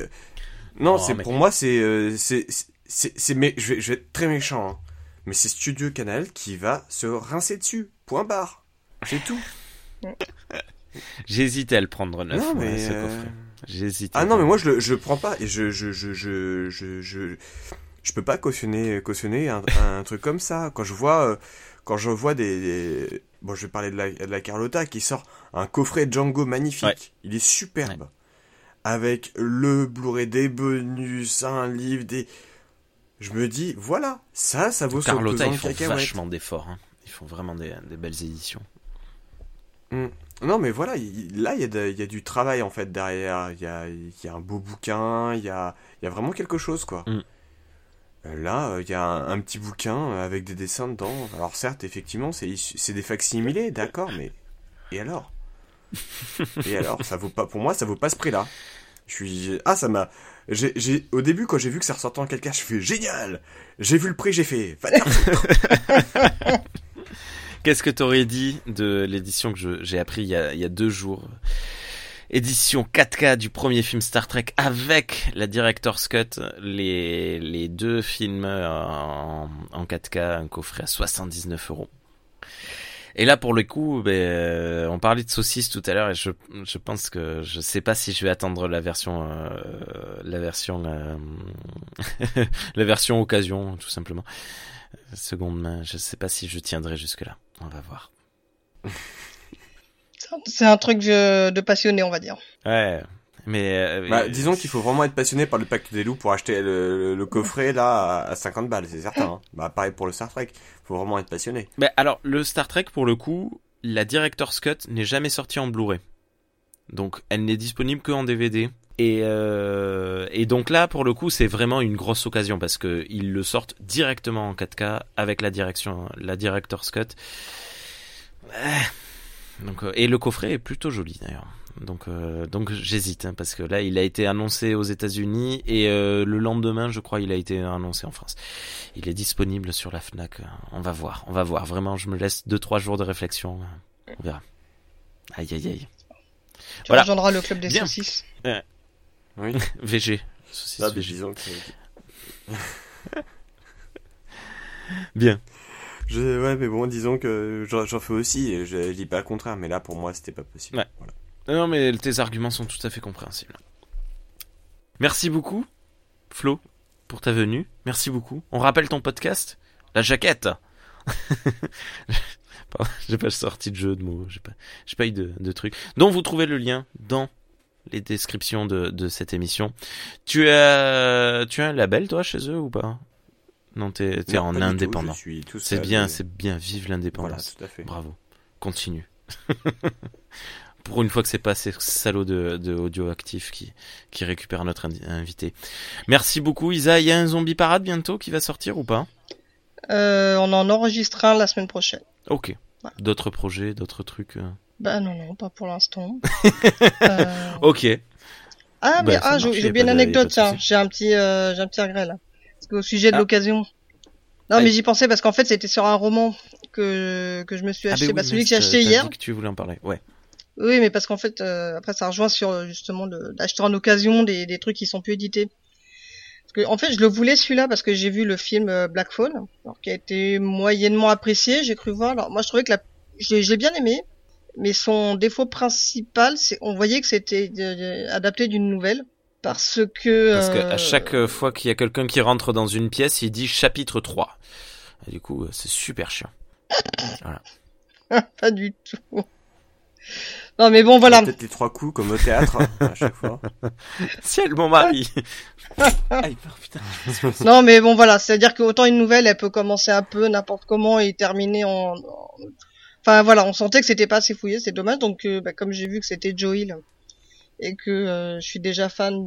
[SPEAKER 3] non, oh, c'est pour moi c'est c'est c'est mais je vais, je vais être très méchant. Hein mais c'est Studio Canal qui va se rincer dessus. Point barre. C'est tout.
[SPEAKER 1] Hésité à le prendre neuf, non, mais ce coffret. J'ai
[SPEAKER 3] Ah non, mais moi je le, je prends pas et je, je, je, je, je, je, je peux pas cautionner, cautionner un, un truc comme ça. Quand je vois, quand je vois des, bon, je vais parler de la, de la Carlotta qui sort un coffret Django magnifique. Il est superbe. Avec le Blu-ray des bonus, un livre, des, je me dis, voilà, ça, ça vaut
[SPEAKER 1] Carlotta, ils font vachement d'efforts. Hein. Ils font vraiment des, des belles éditions.
[SPEAKER 3] Hmm. Non, mais voilà, là, il y, a y a du travail en fait derrière. Il y a, y a, un beau bouquin, il y a, y a vraiment quelque chose, quoi. Hmm. Euh, là, il y a un, petit bouquin avec des dessins dedans. Alors certes, effectivement, c'est des facsimilés, d'accord, mais et alors? Et alors, ça vaut pas pour moi, ça vaut pas ce prix-là. Je suis ah ça m'a j'ai au début quand j'ai vu que ça ressortait en 4K, je fais génial. J'ai vu le prix, j'ai fait
[SPEAKER 1] Qu'est-ce que t'aurais dit de l'édition que j'ai appris il y, a, deux jours? Édition 4K du premier film Star Trek avec la Director's Cut, les, deux films en, en 4K, un coffret à 79 euros. Et là, pour le coup, ben, euh, on parlait de saucisses tout à l'heure et je, pense que je sais pas si je vais attendre la version, euh, la version, euh, la version occasion, tout simplement. Seconde main, je sais pas si je tiendrai jusque là. On va voir.
[SPEAKER 2] C'est un truc de passionné, on va dire.
[SPEAKER 1] Ouais, mais
[SPEAKER 3] euh, bah, disons qu'il faut vraiment être passionné par le pacte des loups pour acheter le, coffret là à 50 balles, c'est certain. Hein. Bah pareil pour le Star Trek, faut vraiment être passionné.
[SPEAKER 1] Mais alors le Star Trek pour le coup, la Director's Cut n'est jamais sortie en Blu-ray. Donc elle n'est disponible que en DVD. Et, euh, et donc là, pour le coup, c'est vraiment une grosse occasion parce que ils le sortent directement en 4K avec la direction, la Director's Cut. Donc, euh, et le coffret est plutôt joli d'ailleurs. Donc, euh, donc j'hésite hein, parce que là, il a été annoncé aux États-Unis et euh, le lendemain, je crois, il a été annoncé en France. Il est disponible sur la Fnac. On va voir, on va voir. Vraiment, je me laisse deux trois jours de réflexion. On verra. Aïe aïe aïe.
[SPEAKER 2] Tu voilà. rejoindras le club des saucisses.
[SPEAKER 1] Oui. VG. Saucisses ah, VG. Bien.
[SPEAKER 3] Je, ouais, mais bon, disons que j'en fais aussi, et je, je dis pas le contraire, mais là, pour moi, c'était pas possible.
[SPEAKER 1] Ouais. Voilà. Non, mais tes arguments sont tout à fait compréhensibles. Merci beaucoup, Flo, pour ta venue. Merci beaucoup. On rappelle ton podcast La jaquette J'ai pas sorti de jeu de mots, j'ai pas, pas eu de, de trucs. Donc vous trouvez le lien dans les descriptions de, de cette émission. Tu as, tu as un label toi chez eux ou pas? Non, t'es es en indépendant. C'est bien, c'est bien. Vive l'indépendance. Bravo. Continue. pour une fois que c'est pas ces salauds de, de audio actif qui, qui récupèrent notre invité. Merci beaucoup Isa. Il y a un zombie parade bientôt qui va sortir ou pas?
[SPEAKER 2] Euh, On en enregistre un la semaine prochaine.
[SPEAKER 1] Ok. D'autres projets, d'autres trucs euh
[SPEAKER 2] Bah non, non, pas pour l'instant.
[SPEAKER 1] euh... Ok.
[SPEAKER 2] Ah, mais bah, ah, j'ai bien une anecdote, tiens. J'ai un petit, euh, j'ai un petit regret là. Parce qu'au sujet de ah. l'occasion. Non, mais j'y pensais parce qu'en fait, c'était sur un roman que, que je me suis ah, acheté. bah, celui que j'ai acheté hier.
[SPEAKER 1] que tu voulais en parler, ouais.
[SPEAKER 2] Oui, mais parce qu'en fait, euh, après, ça rejoint sur justement d'acheter en occasion des, des trucs qui sont plus édités. Parce que, en fait, je le voulais celui-là parce que j'ai vu le film euh, Black Phone, qui a été moyennement apprécié. J'ai cru voir. Alors, moi, je trouvais que la, j'ai bien aimé, mais son défaut principal, c'est, on voyait que c'était adapté d'une nouvelle. Parce que.
[SPEAKER 1] Parce qu'à euh, chaque fois qu'il y a quelqu'un qui rentre dans une pièce, il dit chapitre 3. Et du coup, c'est super chiant.
[SPEAKER 2] voilà. Pas du tout. Non, mais bon, voilà.
[SPEAKER 3] Peut-être les trois coups comme au théâtre à chaque fois.
[SPEAKER 1] Ciel, mon mari.
[SPEAKER 2] non, mais bon, voilà. C'est-à-dire que autant une nouvelle, elle peut commencer un peu n'importe comment et terminer en. Enfin, voilà, on sentait que c'était pas assez fouillé, c'est dommage. Donc, euh, bah, comme j'ai vu que c'était Joe Hill et que euh, je suis déjà fan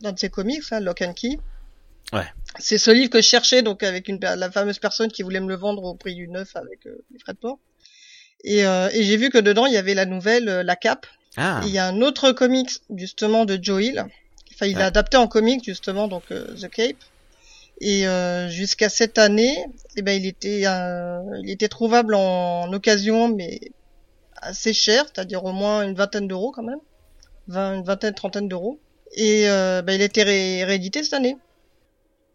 [SPEAKER 2] d'un de ses comics, hein, Lock and Key.
[SPEAKER 1] Ouais.
[SPEAKER 2] C'est ce livre que je cherchais, donc avec une la fameuse personne qui voulait me le vendre au prix du neuf avec euh, les frais de port. Et, et j'ai vu que dedans, il y avait la nouvelle La Cape. Ah. Il y a un autre comics, justement, de Joe Hill. Enfin, il l'a adapté en comics, justement, donc The Cape. Et jusqu'à cette année, eh ben, il était, il était trouvable en, occasion, mais assez cher, c'est-à-dire au moins une vingtaine d'euros quand même, une vingtaine, trentaine d'euros. Et ben, il a été réédité cette année.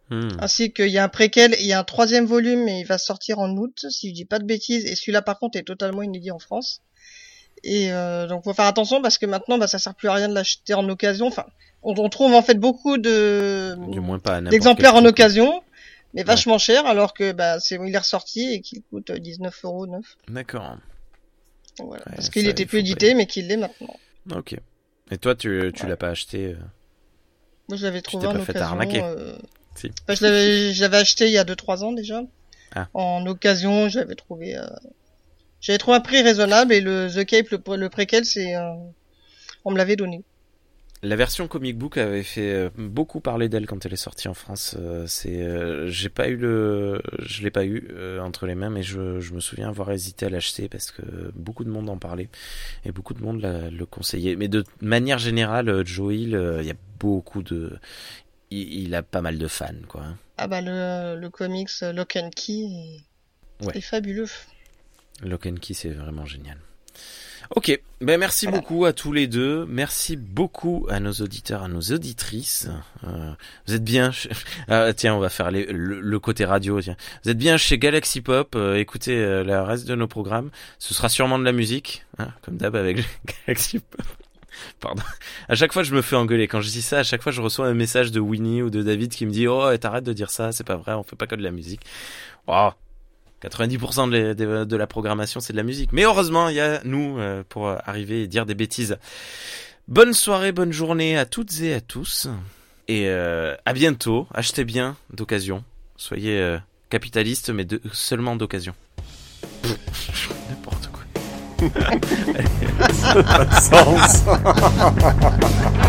[SPEAKER 2] Hmm. Ainsi qu'il y a un préquel, il y a un troisième volume et il va sortir en août, si je dis pas de bêtises. Et celui-là, par contre, est totalement inédit en France. Et euh, donc faut faire attention parce que maintenant bah ça sert plus à rien de l'acheter en occasion. Enfin, on, trouve en fait beaucoup de d'exemplaires en occasion, mais vachement cher alors que bah c'est il est ressorti et qu'il coûte 19 euros neuf.
[SPEAKER 1] D'accord.
[SPEAKER 2] Voilà, parce qu'il était plus édité mais qu'il l'est maintenant.
[SPEAKER 1] Ok. Et toi tu tu l'as pas acheté euh,
[SPEAKER 2] Moi je l'avais trouvé en occasion. Euh... Si. je l'avais acheté il y a 2-3 ans déjà. Ah. En occasion, j'avais trouvé euh, j'avais trouvé un prix raisonnable et le The Cape, le, le préquel, c'est, euh, on me l'avait donné.
[SPEAKER 1] La version comic book avait fait euh, beaucoup parler d'elle quand elle est sortie en France. Euh, c'est, j'ai pas eu le, je l'ai pas eu entre les mains, mais je, je me souviens avoir hésité à l'acheter parce que beaucoup de monde en parlait et beaucoup de monde le conseillait. Mais de manière générale, Joe Hill, il y a beaucoup de, il, a pas mal de fans, quoi.
[SPEAKER 2] Ah bah le, le comics Lock and Key est, est fabuleux.
[SPEAKER 1] Lock and Key, c'est vraiment génial. Ok, ben merci beaucoup à tous les deux. Merci beaucoup à nos auditeurs, à nos auditrices. Euh, vous êtes bien. Ah, tiens, on va faire le, côté radio. Tiens. Vous êtes bien chez Galaxy Pop. Euh, écoutez euh, le reste de nos programmes. Ce sera sûrement de la musique, hein, comme d'hab avec Galaxy Pop. Pardon. À chaque fois, je me fais engueuler. Quand je dis ça, à chaque fois, je reçois un message de Winnie ou de David qui me dit Oh, t'arrêtes de dire ça, c'est pas vrai, on fait pas que de la musique. Oh, 90% de, la programmation, c'est de la musique. Mais heureusement, il y a nous euh, pour arriver et dire des bêtises. Bonne soirée, bonne journée à toutes et à tous. Et euh, à bientôt. Achetez bien d'occasion. Soyez euh, capitaliste, mais de, seulement d'occasion. N'importe quoi. Ça n'a pas de sens.